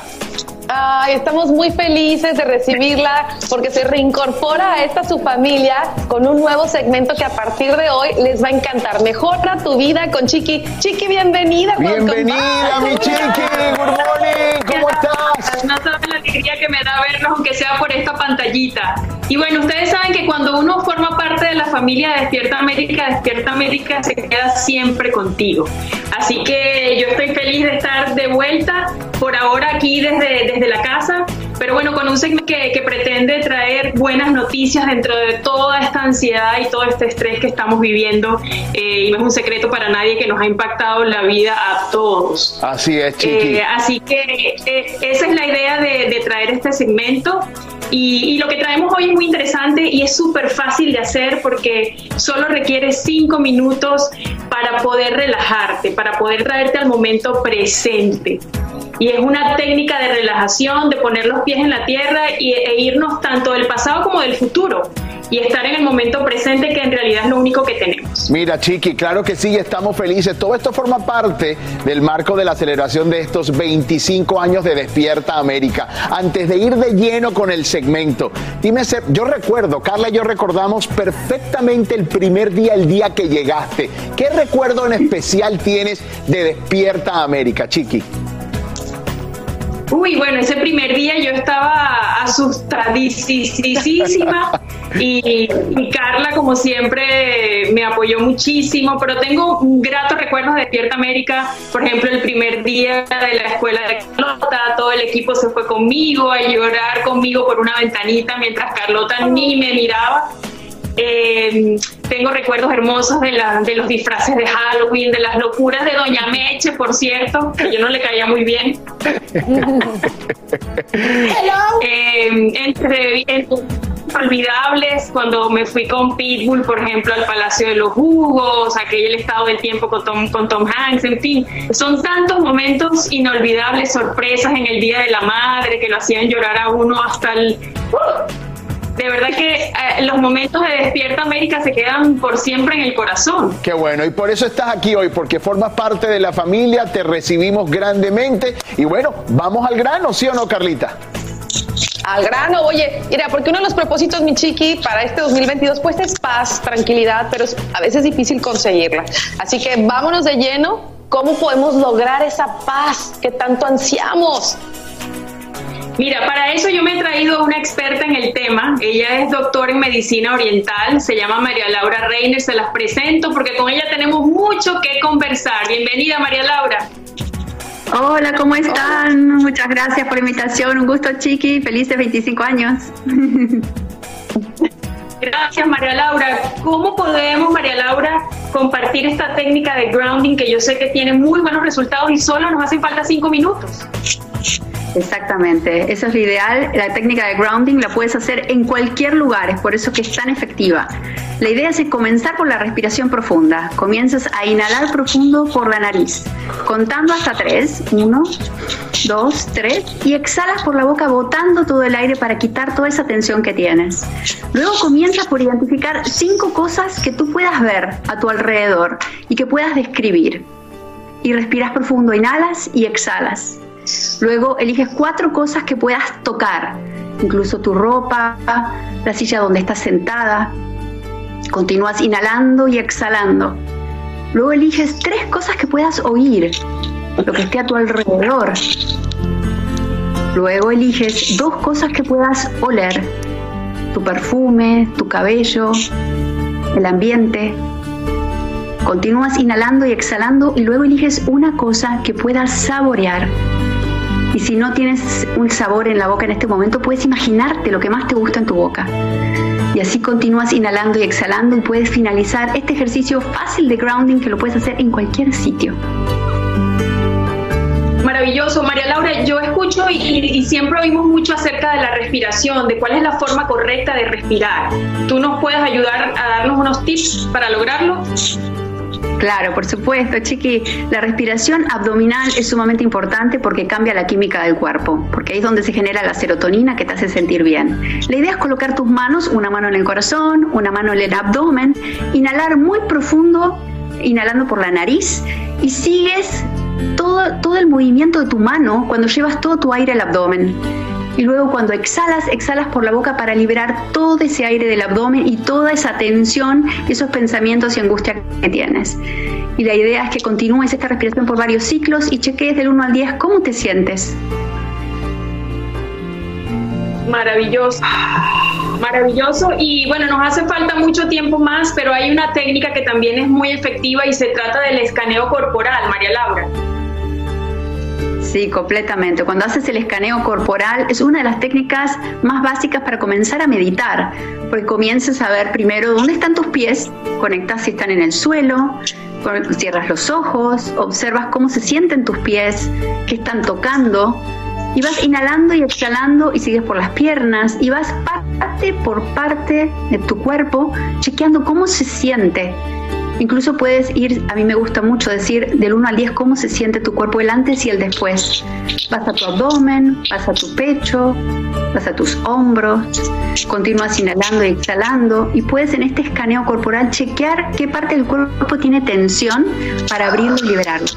Ay, estamos muy felices de recibirla porque se reincorpora a esta su familia con un nuevo segmento que a partir de hoy les va a encantar. Mejora tu vida con Chiqui. Chiqui, bienvenida.
Bienvenida, mi Chiqui. Good morning. ¿Cómo estás?
No sabes la alegría que me da vernos, aunque sea por esta pantallita. Y bueno, ustedes saben que cuando uno forma parte de la familia Despierta América, Despierta América se queda siempre contigo. Así que yo estoy feliz de estar de vuelta por ahora aquí desde, desde la casa, pero bueno, con un segmento que, que, pretende traer buenas noticias dentro de toda esta ansiedad y todo este estrés que estamos viviendo. Eh, y no es un secreto para nadie que nos ha impactado la vida a todos.
Así es, Chiqui.
Eh, así que eh, esa es la idea de, de traer este segmento. Y, y, lo que traemos hoy es muy interesante y es súper fácil de hacer porque solo requiere cinco minutos para poder relajarte, para poder traerte al momento presente y es una técnica de relajación, de poner los pies en la tierra y, e irnos tanto del pasado como del futuro y estar en el momento presente que en realidad es lo único que tenemos.
Mira, Chiqui, claro que sí, estamos felices. Todo esto forma parte del marco de la celebración de estos 25 años de Despierta América. Antes de ir de lleno con el segmento, dime, yo recuerdo, Carla y yo recordamos perfectamente el primer día, el día que llegaste. ¿Qué recuerdo en especial tienes de Despierta América, Chiqui?
Uy, bueno, ese primer día yo estaba asustadísima y, Carla, como siempre, me apoyó muchísimo, pero tengo gratos recuerdos de Despierta América, por ejemplo, el primer día de la escuela de Carlota, todo el equipo se fue conmigo a llorar conmigo por una ventanita mientras Carlota ni me miraba. Eh, tengo recuerdos hermosos de, la, de los disfraces de Halloween, de las locuras de Doña Meche, por cierto, que yo no le caía muy bien. Eh, entre, entre olvidables cuando me fui con Pitbull, por ejemplo, al Palacio de los Jugos, aquel estado del tiempo con Tom, con Tom Hanks, en fin. Son tantos momentos inolvidables, sorpresas en el Día de la Madre que lo hacían llorar a uno hasta el... De verdad que eh, los momentos de Despierta América se quedan por siempre en el corazón.
Qué bueno, y por eso estás aquí hoy, porque formas parte de la familia, te recibimos grandemente. Y bueno, vamos al grano, ¿sí o no, Carlita?
Al grano, oye, mira, porque uno de los propósitos, mi chiqui, para este 2022, pues es paz, tranquilidad, pero es a veces difícil conseguirla. Así que vámonos de lleno. ¿Cómo podemos lograr esa paz que tanto ansiamos?
Mira, para eso yo me he traído a una experta en el tema. Ella es doctora en medicina oriental, se llama María Laura Reiner, se las presento porque con ella tenemos mucho que conversar. Bienvenida, María Laura.
Hola, ¿cómo están? Muchas gracias por la invitación. Un gusto, Chiqui. Felices 25 años.
Gracias, María Laura. ¿Cómo podemos, María Laura, compartir esta técnica de grounding que yo sé que tiene muy buenos resultados y solo nos hacen falta cinco minutos?
Exactamente, eso es lo ideal. La técnica de grounding la puedes hacer en cualquier lugar, es por eso que es tan efectiva. La idea es comenzar por la respiración profunda. Comienzas a inhalar profundo por la nariz, contando hasta tres. Uno, dos, tres. Y exhalas por la boca botando todo el aire para quitar toda esa tensión que tienes. Luego comienzas por identificar cinco cosas que tú puedas ver a tu alrededor y que puedas describir. Y respiras profundo, inhalas y exhalas. Luego eliges cuatro cosas que puedas tocar, incluso tu ropa, la silla donde estás sentada. Continúas inhalando y exhalando. Luego eliges tres cosas que puedas oír, lo que esté a tu alrededor. Luego eliges dos cosas que puedas oler, tu perfume, tu cabello, el ambiente. Continúas inhalando y exhalando y luego eliges una cosa que puedas saborear. Si no tienes un sabor en la boca en este momento, puedes imaginarte lo que más te gusta en tu boca. Y así continúas inhalando y exhalando y puedes finalizar este ejercicio fácil de grounding que lo puedes hacer en cualquier sitio.
Maravilloso, María Laura. Yo escucho y, y, siempre oímos mucho acerca de la respiración, de cuál es la forma correcta de respirar. ¿Tú nos puedes ayudar a darnos unos tips para lograrlo?
Claro, por supuesto, Chiqui. La respiración abdominal es sumamente importante porque cambia la química del cuerpo, porque ahí es donde se genera la serotonina que te hace sentir bien. La idea es colocar tus manos, una mano en el corazón, una mano en el abdomen, inhalar muy profundo, inhalando por la nariz y sigues todo, todo el movimiento de tu mano cuando llevas todo tu aire al abdomen. Y luego cuando exhalas, exhalas por la boca para liberar todo ese aire del abdomen y toda esa tensión, esos pensamientos y angustia que tienes. Y la idea es que continúes esta respiración por varios ciclos y chequees del 1 al 10 cómo te sientes.
Maravilloso. Maravilloso y bueno, nos hace falta mucho tiempo más, pero hay una técnica que también es muy efectiva y se trata del escaneo corporal, María Laura.
Sí, completamente. Cuando haces el escaneo corporal es una de las técnicas más básicas para comenzar a meditar, porque comienzas a ver primero dónde están tus pies, conectas si están en el suelo, cierras los ojos, observas cómo se sienten tus pies, qué están tocando, y vas inhalando y exhalando y sigues por las piernas y vas parte por parte de tu cuerpo chequeando cómo se siente Incluso puedes ir, a mí me gusta mucho decir del 1 al 10 cómo se siente tu cuerpo el antes y el después. Vas a tu abdomen, vas a tu pecho, vas a tus hombros, continúas inhalando y exhalando y puedes en este escaneo corporal chequear qué parte del cuerpo tiene tensión para abrirlo y liberarlo.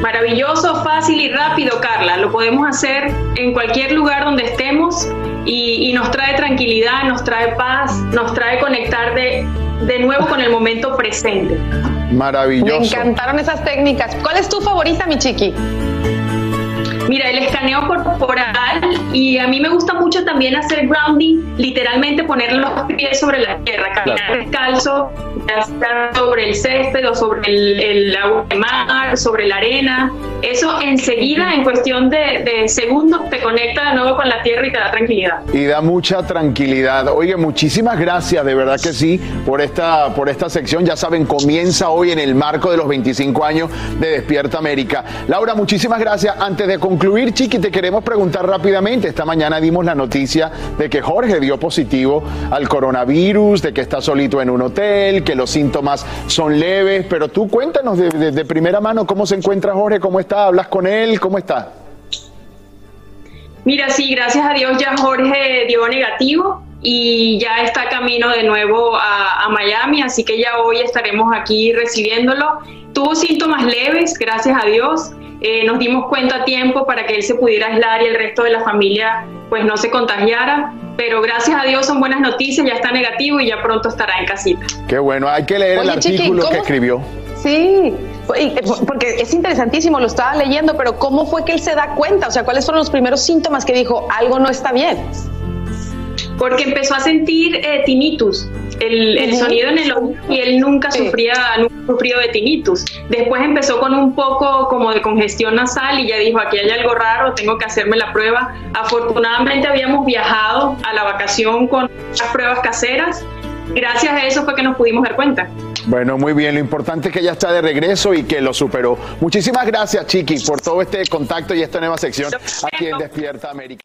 Maravilloso, fácil y rápido, Carla. Lo podemos hacer en cualquier lugar donde estemos y, y, nos trae tranquilidad, nos trae paz, nos trae conectar de, de nuevo con el momento presente.
Maravilloso.
Me encantaron esas técnicas. ¿Cuál es tu favorita, mi chiqui?
Mira, el escaneo corporal y a mí me gusta mucho también hacer grounding, literalmente poner los pies sobre la tierra, caminar descalzo sea sobre el césped o sobre el, el agua de mar, sobre la arena. Eso enseguida, en cuestión de, de segundos, te conecta de nuevo con la tierra y te da tranquilidad.
Y da mucha tranquilidad. Oye, muchísimas gracias, de verdad que sí, por esta, por esta sección. Ya saben, comienza hoy en el marco de los 25 años de Despierta América. Laura, muchísimas gracias. Antes de concluir, Chiqui, te queremos preguntar rápidamente. Esta mañana dimos la noticia de que Jorge dio positivo al coronavirus, de que está solito en un hotel, que los síntomas son leves, pero tú cuéntanos de, primera mano cómo se encuentra Jorge, cómo está, hablas con él, cómo está.
Mira, sí, gracias a Dios ya Jorge dio negativo y ya está camino de nuevo a, a Miami, así que ya hoy estaremos aquí recibiéndolo. Tuvo síntomas leves, gracias a Dios. Eh, nos dimos cuenta a tiempo para que él se pudiera aislar y el resto de la familia pues no se contagiara, pero gracias a Dios son buenas noticias, ya está negativo y ya pronto estará en casita.
Qué bueno, hay que leer el
Chiqui,
artículo que
¿cómo-
escribió.
Sí, y- porque es interesantísimo, lo estaba leyendo, pero ¿cómo fue que él se da cuenta? O sea, ¿cuáles fueron los primeros síntomas que dijo algo no está bien?
Porque empezó a sentir eh, tinnitus, el, el sonido en el oído, y él nunca sufría, nunca sufrió de tinnitus. Después empezó con un poco como de congestión nasal y ya dijo, aquí hay algo raro, tengo que hacerme la prueba. Afortunadamente habíamos viajado a la vacación con las pruebas caseras. Gracias a eso fue que nos pudimos dar cuenta.
Bueno, muy bien. Lo importante es que ya está de regreso y que lo superó. Muchísimas gracias, Chiqui, por todo este contacto y esta nueva sección aquí en Despierta América.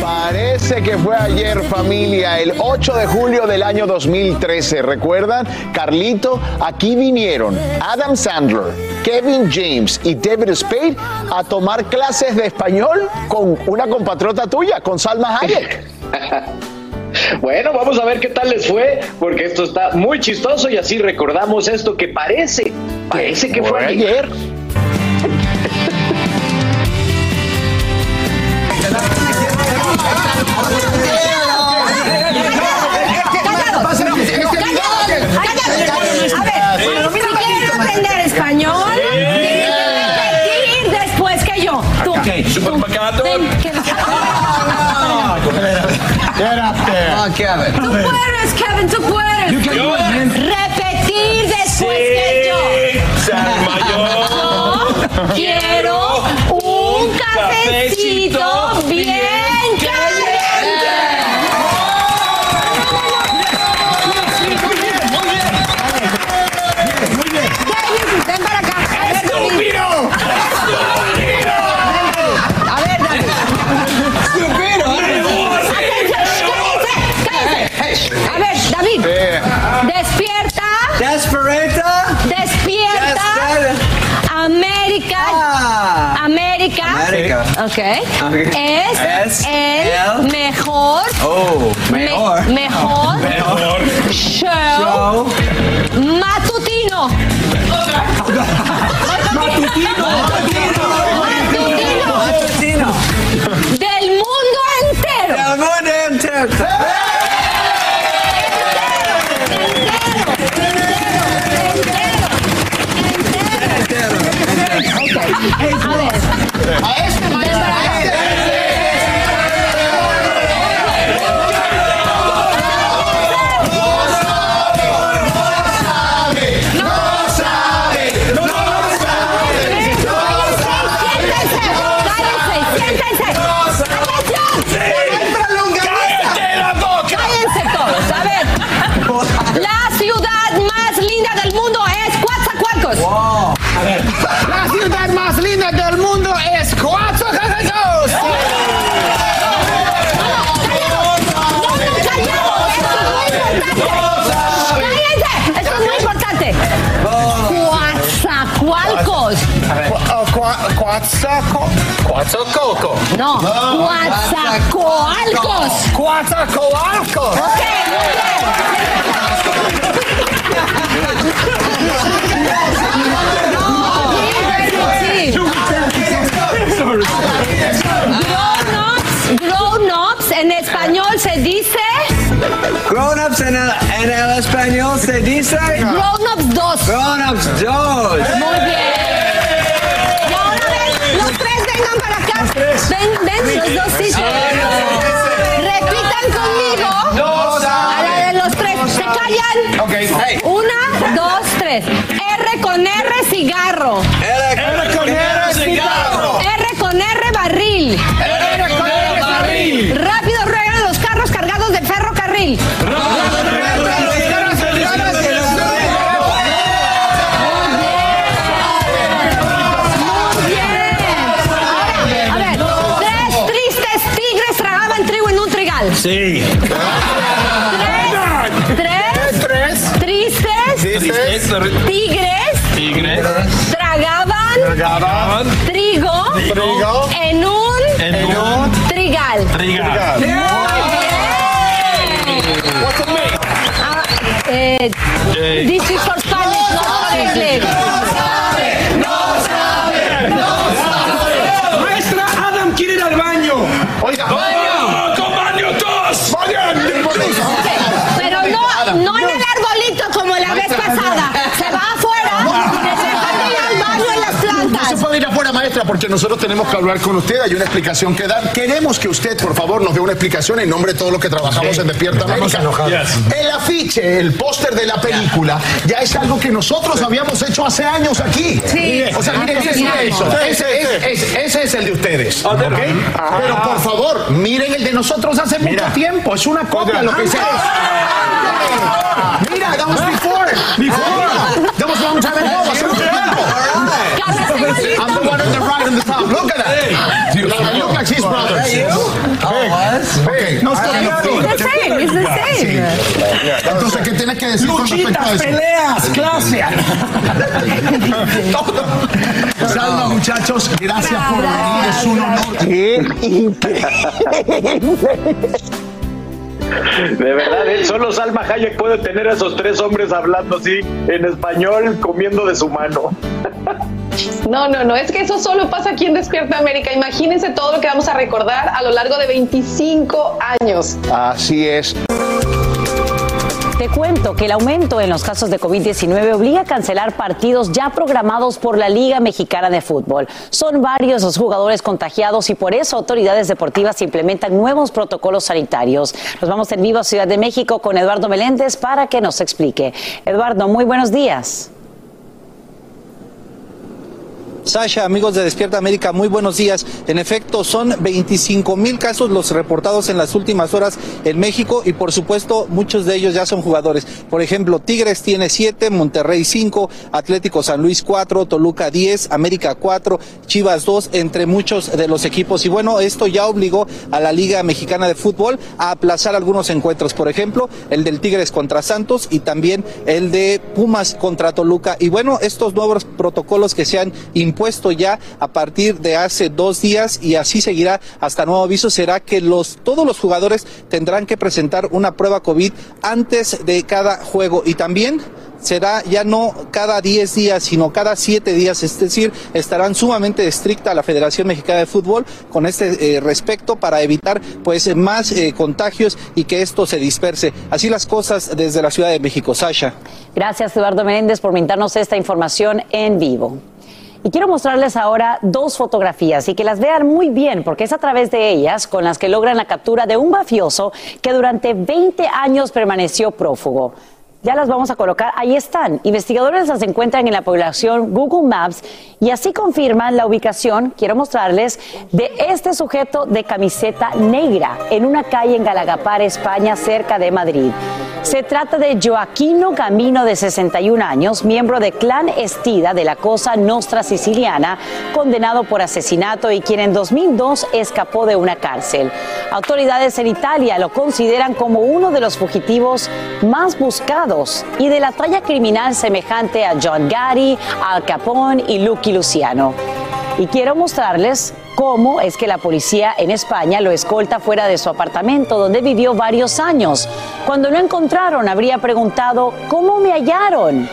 Parece que fue ayer, familia, el 8 de julio del año 2013. ¿Recuerdan? Carlito, aquí vinieron Adam Sandler, Kevin James y David Spade a tomar clases de español con una compatriota tuya, con Salma Hayek. (laughs)
Bueno, vamos a ver qué tal les fue, porque esto está muy chistoso y así recordamos esto que parece, parece que fue ayer. Supermercado.
Tú puedes, Kevin, tú puedes.
You can do it.
Repetir después que yo. Yo quiero un cafecito bien caliente. madre, cabrón.
Okay.
ok. Es, el, mejor.
Oh, mejor.
Me,
mejor.
Mejor.
Show.
show. Matutino.
matutino.
Matutino. Matutino. Matutino. Del mundo entero.
Del mundo entero. Entero. Entero. Entero. É.
A No, Coatzacoalcos.
Coatzacoalcos.
Grown-ups, grown-ups, en español se dice
Grown-ups en el, en el español se dice.
grown-ups 2.
Grown-ups 2.
Muy bien. Y ahora ven, los tres vengan para acá. Ven, ven, los dos sí. Repitan conmigo.
Dos
A la de los tres. ¿Se callan?
Ok. Hey.
Una, dos, tres. R con R, cigarro.
R con R, cigarro.
R con R, barril.
R con R, barril.
Rápido ruegan los carros cargados de ferrocarril. Tragaban trigo, Trigo. en un
En un
trigal.
trigal.
Ah, eh, this is for Spanish, not for English.
Maestra Adam quiere ir al baño. Oiga. ¡Baño! ¡Con baño todos!
Pero no, no en el arbolito como la vez pasada. Se va afuera y se va ir al baño en las
No se
plantas.
puede ir afuera, maestra, porque nosotros tenemos que hablar con usted. Hay una explicación que dar. Queremos que usted, por favor, nos dé una explicación en nombre de todo lo que trabajamos en Despierta
Estamos
América.
enojados.
El afiche, el póster de la película, ya es algo que nosotros habíamos hecho hace años aquí.
Sí.
O sea, miren. Ese es, es- ese es el de ustedes. ¿ok? Pero por favor, miren el de nosotros hace mucho tiempo. Es una copia lo que se Mira, that was before. Before. That was long time ago. Hace mucho tiempo. I'm the one on the right on the top. Look at that. Like, look like his brothers. Okay. No estoy
It's the same,
Entonces, ¿qué tienes que decir con respecto a eso?
peleas, clase. (laughs)
Todo. Salva, muchachos. Gracias por venir. Es un honor.
De verdad, ¿eh? solo Salma Hayek puede tener a esos tres hombres hablando así en español, comiendo de su mano.
No, no, no, es que eso solo pasa aquí en Despierta América. Imagínense todo lo que vamos a recordar a lo largo de 25 años.
Así es.
Te cuento que el aumento en los casos de COVID-19 obliga a cancelar partidos ya programados por la Liga Mexicana de Fútbol. Son varios los jugadores contagiados y por eso autoridades deportivas implementan nuevos protocolos sanitarios. Nos vamos en vivo a Ciudad de México con Eduardo Meléndez para que nos explique. Eduardo, muy buenos días.
Sasha, amigos de Despierta América, muy buenos días. En efecto, son 25 mil casos los reportados en las últimas horas en México y por supuesto muchos de ellos ya son jugadores. Por ejemplo, Tigres tiene 7, Monterrey 5, Atlético San Luis 4, Toluca 10, América 4, Chivas 2, entre muchos de los equipos. Y bueno, esto ya obligó a la Liga Mexicana de Fútbol a aplazar algunos encuentros. Por ejemplo, el del Tigres contra Santos y también el de Pumas contra Toluca. Y bueno, estos nuevos protocolos que se han impuesto ya a partir de hace dos días y así seguirá hasta nuevo aviso será que los todos los jugadores tendrán que presentar una prueba COVID antes de cada juego y también será ya no cada 10 días, sino cada 7 días, es decir, estarán sumamente estricta la Federación Mexicana de Fútbol con este eh, respecto para evitar pues más eh, contagios y que esto se disperse. Así las cosas desde la Ciudad de México, Sasha.
Gracias, Eduardo Menéndez, por brindarnos esta información en vivo. Y quiero mostrarles ahora dos fotografías y que las vean muy bien, porque es a través de ellas con las que logran la captura de un mafioso que durante 20 años permaneció prófugo. Ya las vamos a colocar, ahí están. Investigadores las encuentran en la población Google Maps y así confirman la ubicación, quiero mostrarles, de este sujeto de camiseta negra en una calle en Galagapar, España, cerca de Madrid. Se trata de Joaquino Camino, de 61 años, miembro de Clan Estida de la Cosa Nostra Siciliana, condenado por asesinato y quien en 2002 escapó de una cárcel. Autoridades en Italia lo consideran como uno de los fugitivos más buscados y de la talla criminal semejante a John Gary, Al Capone y Lucky Luciano. Y quiero mostrarles cómo es que la policía en España lo escolta fuera de su apartamento, donde vivió varios años. Cuando lo encontraron, habría preguntado, ¿cómo me hallaron?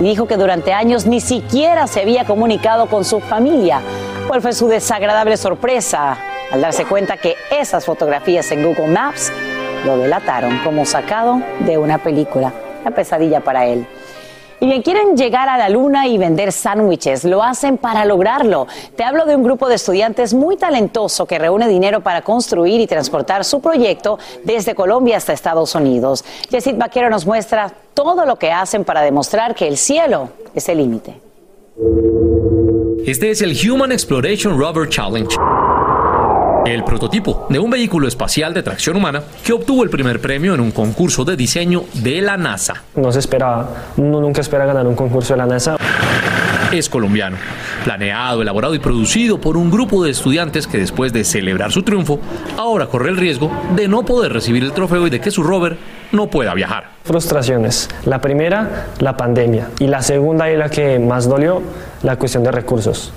Y dijo que durante años ni siquiera se había comunicado con su familia. ¿Cuál fue su desagradable sorpresa al darse cuenta que esas fotografías en Google Maps lo delataron como sacado de una película? Una pesadilla para él. Y bien, quieren llegar a la luna y vender sándwiches. Lo hacen para lograrlo. Te hablo de un grupo de estudiantes muy talentoso que reúne dinero para construir y transportar su proyecto desde Colombia hasta Estados Unidos. Jessit Vaquero nos muestra todo lo que hacen para demostrar que el cielo es el límite.
Este es el Human Exploration Rover Challenge. El prototipo de un vehículo espacial de tracción humana que obtuvo el primer premio en un concurso de diseño de la NASA.
No se esperaba, uno nunca espera ganar un concurso de la NASA.
Es colombiano, planeado, elaborado y producido por un grupo de estudiantes que después de celebrar su triunfo, ahora corre el riesgo de no poder recibir el trofeo y de que su rover no pueda viajar.
Frustraciones. La primera, la pandemia. Y la segunda y la que más dolió, la cuestión de recursos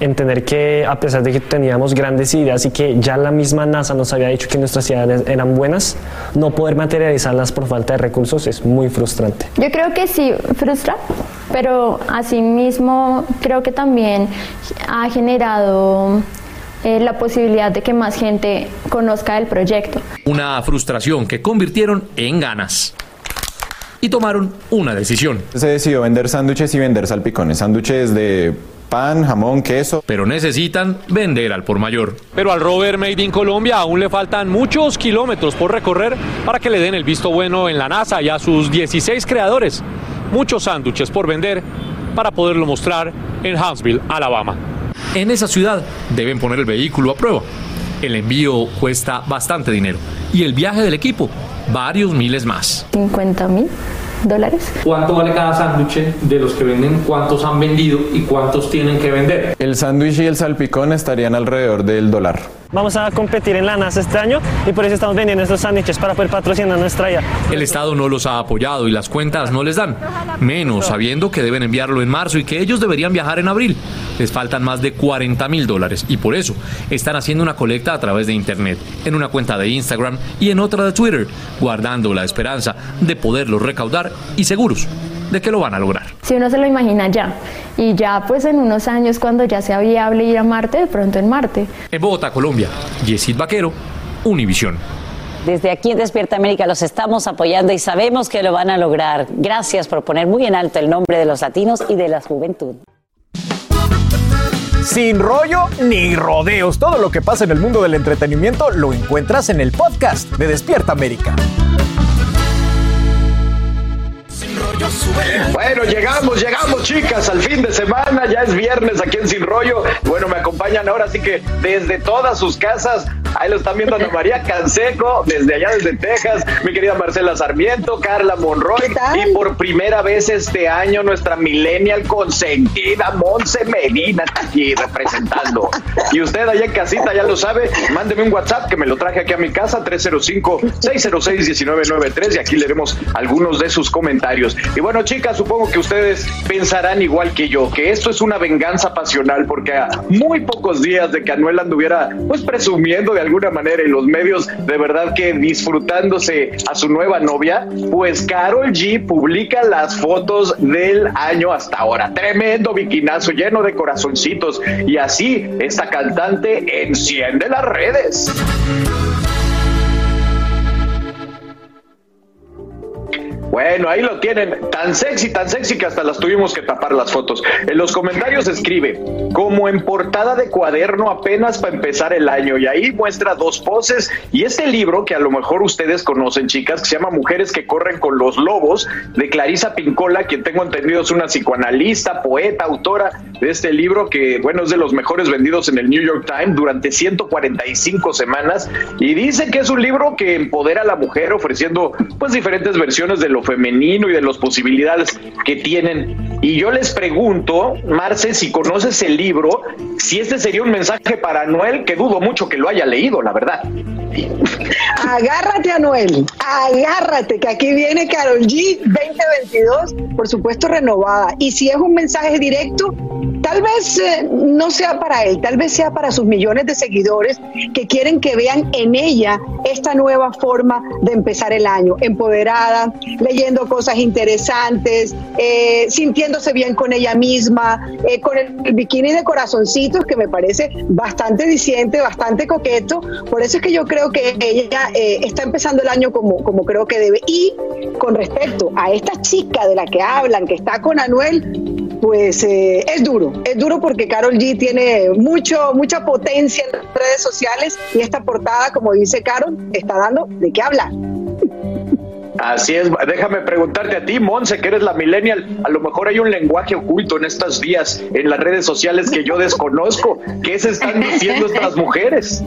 entender que a pesar de que teníamos grandes ideas y que ya la misma NASA nos había dicho que nuestras ideas eran buenas, no poder materializarlas por falta de recursos es muy frustrante.
Yo creo que sí, frustra, pero asimismo creo que también ha generado eh, la posibilidad de que más gente conozca el proyecto.
Una frustración que convirtieron en ganas y tomaron una decisión.
Se decidió vender sándwiches y vender salpicones, sándwiches de pan, jamón, queso.
Pero necesitan vender al por mayor. Pero al rover Made in Colombia aún le faltan muchos kilómetros por recorrer para que le den el visto bueno en la NASA y a sus 16 creadores. Muchos sándwiches por vender para poderlo mostrar en Huntsville, Alabama. En esa ciudad deben poner el vehículo a prueba. El envío cuesta bastante dinero y el viaje del equipo varios miles más.
50 mil dólares.
¿Cuánto vale cada sándwich de los que venden? ¿Cuántos han vendido y cuántos tienen que vender?
El sándwich y el salpicón estarían alrededor del dólar.
Vamos a competir en la NASA este año y por eso estamos vendiendo estos sándwiches para poder patrocinar nuestra IA.
El Estado no los ha apoyado y las cuentas no les dan. Menos sabiendo que deben enviarlo en marzo y que ellos deberían viajar en abril. Les faltan más de 40 mil dólares y por eso están haciendo una colecta a través de Internet, en una cuenta de Instagram y en otra de Twitter, guardando la esperanza de poderlos recaudar y seguros de que lo van a lograr.
Si uno se lo imagina ya, y ya pues en unos años cuando ya sea viable ir a Marte, de pronto en Marte.
En Bogotá, Colombia, Yesid Vaquero, Univisión.
Desde aquí en Despierta América los estamos apoyando y sabemos que lo van a lograr. Gracias por poner muy en alto el nombre de los latinos y de la juventud.
Sin rollo ni rodeos, todo lo que pasa en el mundo del entretenimiento lo encuentras en el podcast de Despierta América.
Bueno, llegamos, llegamos, chicas, al fin de semana. Ya es viernes aquí en Sin Rollo. Bueno, me acompañan ahora, así que desde todas sus casas. Ahí lo están viendo Ana María Canseco, desde allá, desde Texas. Mi querida Marcela Sarmiento, Carla Monroy. Y por primera vez este año, nuestra millennial consentida, Monse Medina, está aquí representando. Y usted allá en casita ya lo sabe. Mándeme un WhatsApp que me lo traje aquí a mi casa, 305-606-1993. Y aquí leeremos algunos de sus comentarios. Y bueno, chicas, supongo que ustedes pensarán igual que yo, que esto es una venganza pasional, porque a muy pocos días de que Anuel anduviera pues presumiendo de alguna manera en los medios, de verdad que disfrutándose a su nueva novia, pues Carol G publica las fotos del año hasta ahora. Tremendo biquinazo lleno de corazoncitos. Y así esta cantante enciende las redes. Bueno, ahí lo tienen, tan sexy, tan sexy que hasta las tuvimos que tapar las fotos. En los comentarios escribe, como en portada de cuaderno apenas para empezar el año, y ahí muestra dos poses y este libro que a lo mejor ustedes conocen, chicas, que se llama Mujeres que corren con los lobos, de Clarisa Pincola, quien tengo entendido es una psicoanalista, poeta, autora de este libro, que bueno, es de los mejores vendidos en el New York Times durante 145 semanas, y dice que es un libro que empodera a la mujer ofreciendo pues diferentes versiones de lo femenino y de las posibilidades que tienen. Y yo les pregunto, Marce, si conoces el libro, si este sería un mensaje para Noel, que dudo mucho que lo haya leído, la verdad.
Agárrate, Anuel, agárrate, que aquí viene Carol G 2022, por supuesto renovada. Y si es un mensaje directo, tal vez eh, no sea para él, tal vez sea para sus millones de seguidores que quieren que vean en ella esta nueva forma de empezar el año, empoderada, leyendo cosas interesantes, eh, sintiéndose bien con ella misma, eh, con el, bikini de corazoncitos que me parece bastante diciente, bastante coqueto. Por eso es que yo creo que ella eh, está empezando el año como, como creo que debe. Y con respecto a esta chica de la que hablan, que está con Anuel, pues eh, es duro, es duro porque Carol G tiene mucho, mucha potencia en redes sociales y esta portada, como dice Carol, está dando de qué hablar.
Así es, déjame preguntarte a ti, Monse, que eres la millennial, a lo mejor hay un lenguaje oculto en estos días en las redes sociales que yo desconozco. ¿Qué se están diciendo estas mujeres?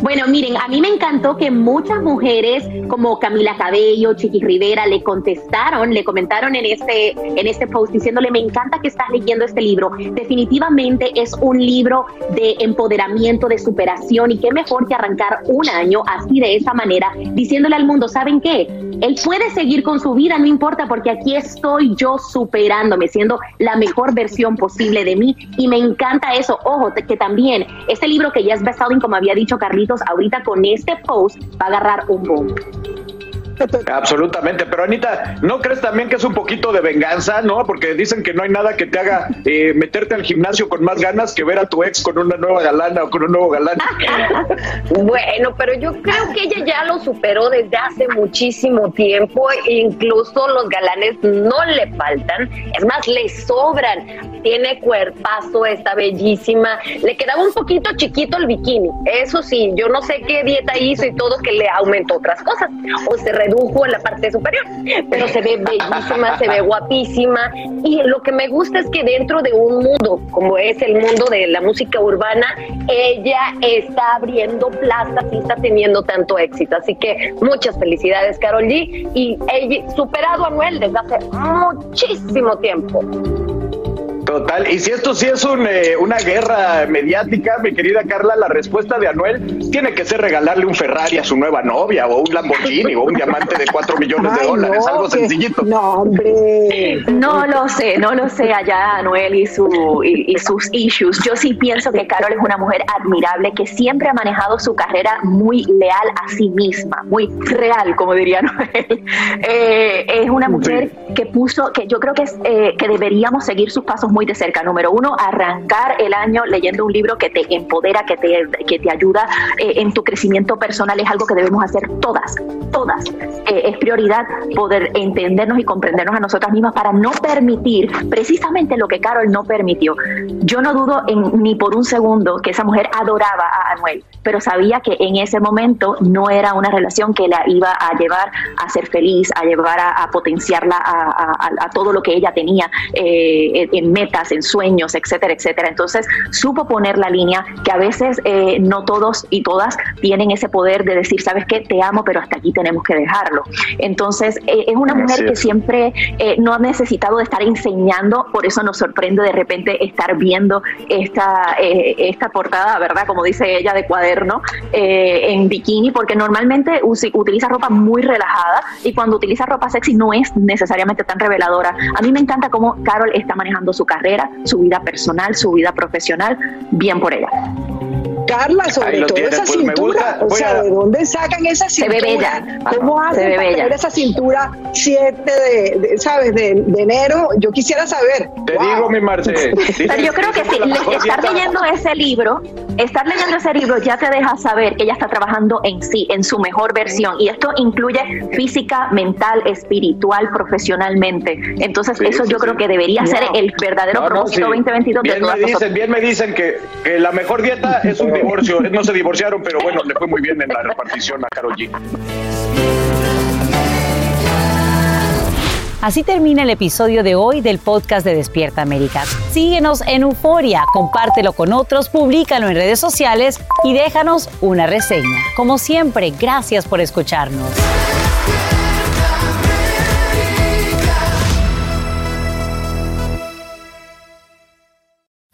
Bueno, miren, a mí me encantó que muchas mujeres como Camila Cabello, Chiqui Rivera le contestaron, le comentaron en este en este post diciéndole, "Me encanta que estás leyendo este libro. Definitivamente es un libro de empoderamiento, de superación y qué mejor que arrancar un año así de esa manera, diciéndole al mundo, ¿saben qué? Él puede seguir con su vida, no importa, porque aquí estoy yo superándome, siendo la mejor versión posible de mí. Y me encanta eso. Ojo, que también este libro que ya es bestselling, como había dicho Carlitos, ahorita con este post va a agarrar un boom.
Absolutamente, pero Anita, ¿no crees también que es un poquito de venganza, no? Porque dicen que no hay nada que te haga eh, meterte al gimnasio con más ganas que ver a tu ex con una nueva galana o con un nuevo galán. (laughs)
Bueno, pero yo creo que ella ya lo superó desde hace muchísimo tiempo. Incluso los galanes no le faltan, es más, le sobran. Tiene cuerpazo, está bellísima. Le quedaba un poquito chiquito el bikini. Eso sí, yo no sé qué dieta hizo y todo que le aumentó otras cosas. O se redujo en la parte superior. Pero se ve bellísima, se ve guapísima. Y lo que me gusta es que dentro de un mundo como es el mundo de la música urbana, ella está abriendo plazas y está teniendo tanto éxito. Así que muchas felicidades, Carol G. Y ella superado a Anuel desde hace muchísimo tiempo.
Total, y si esto sí es un, eh, una guerra mediática, mi querida Carla, la respuesta de Anuel tiene que ser regalarle un Ferrari a su nueva novia, o un Lamborghini, o un diamante de 4 millones de
Ay,
dólares,
no,
algo
que-
sencillito.
No, hombre.
No lo sé, no lo sé allá Anuel y, su, y, y sus issues. Yo sí pienso que Carol es una mujer admirable que siempre ha manejado su carrera muy leal a sí misma, muy real, como diría Noel. (laughs) Eh, es una mujer que puso, que yo creo que, es, eh, que deberíamos seguir sus pasos muy de cerca. Número uno, arrancar el año leyendo un libro que te empodera, que te, que te ayuda eh, en tu crecimiento personal. Es algo que debemos hacer todas, todas. Eh, es prioridad poder entendernos y comprendernos a nosotras mismas para no permitir precisamente lo que Carol no permitió. Yo no dudo en- ni por un segundo que esa mujer adoraba a Anuel, pero sabía que en ese momento no era una relación que la iba a llevar a ser feliz, a llevar a, a potenciarla a, a- a- todo lo que ella tenía eh, en- en metas, en sueños, etcétera, etcétera. Entonces supo poner la línea que a veces eh, no todos y todas tienen ese poder de decir, sabes qué, te amo, pero hasta aquí tenemos que dejarlo. Entonces eh, es una mujer que siempre eh, no ha necesitado de estar enseñando, por eso nos sorprende de repente estar viendo esta, eh, esta portada, ¿verdad? Como dice ella, de cuaderno eh, en bikini, porque normalmente utiliza ropa muy relajada y cuando utiliza ropa sexy no es necesariamente tan reveladora. A mí me encanta cómo Carol está manejando su carrera, su vida personal, su vida profesional, bien por ella.
Carla, sobre todo
tienen,
esa
pues,
cintura,
gusta.
o sea,
a-
¿de dónde sacan esa
Se
cintura?
ve bella.
¿Cómo
Se
hacen
ve
para
bella.
tener esa cintura 7 de, de, ¿sabes? De, de enero? Yo quisiera saber.
Te digo, mi Marce. (laughs)
Pero yo creo que sí, estar leyendo ese libro, estar leyendo ese libro ya te deja saber que ella está trabajando en sí, en su mejor versión. Y esto incluye física, mental, espiritual, profesionalmente. Entonces, eso yo creo que debería ser el verdadero
No, no,
propósito
sí.
2022 de
bien
todas
me dicen,
nosotras.
bien me dicen que, que la mejor dieta es un No se divorciaron, pero bueno, le fue muy bien en la repartición a Carol G.
Así termina el episodio de hoy del podcast de Despierta América. Síguenos en Euforia, compártelo con otros, públicalo en redes sociales y déjanos una reseña. Como siempre, gracias por escucharnos.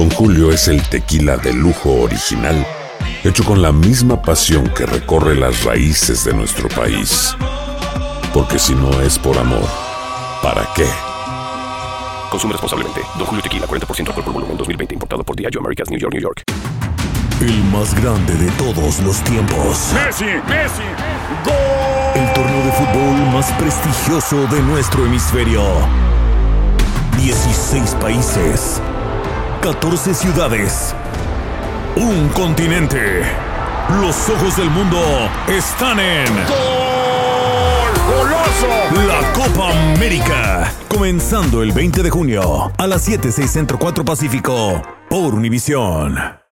Don Julio es el tequila de lujo original, hecho con la misma pasión que recorre las raíces de nuestro país. Porque si no es por amor, ¿para qué?
Consume responsablemente. Don Julio Tequila, 40% alcohol por volumen, 2020. Importado por Diageo Americas, New York, New York.
El más grande de todos los tiempos.
Messi, Messi,
El torneo de fútbol más prestigioso de nuestro hemisferio. 16 países. 14 ciudades. Un continente. Los ojos del mundo están en...
¡Golazo!
La Copa América. Comenzando el 20 de junio a las 7, 6 Centro 4 Pacífico por Univisión.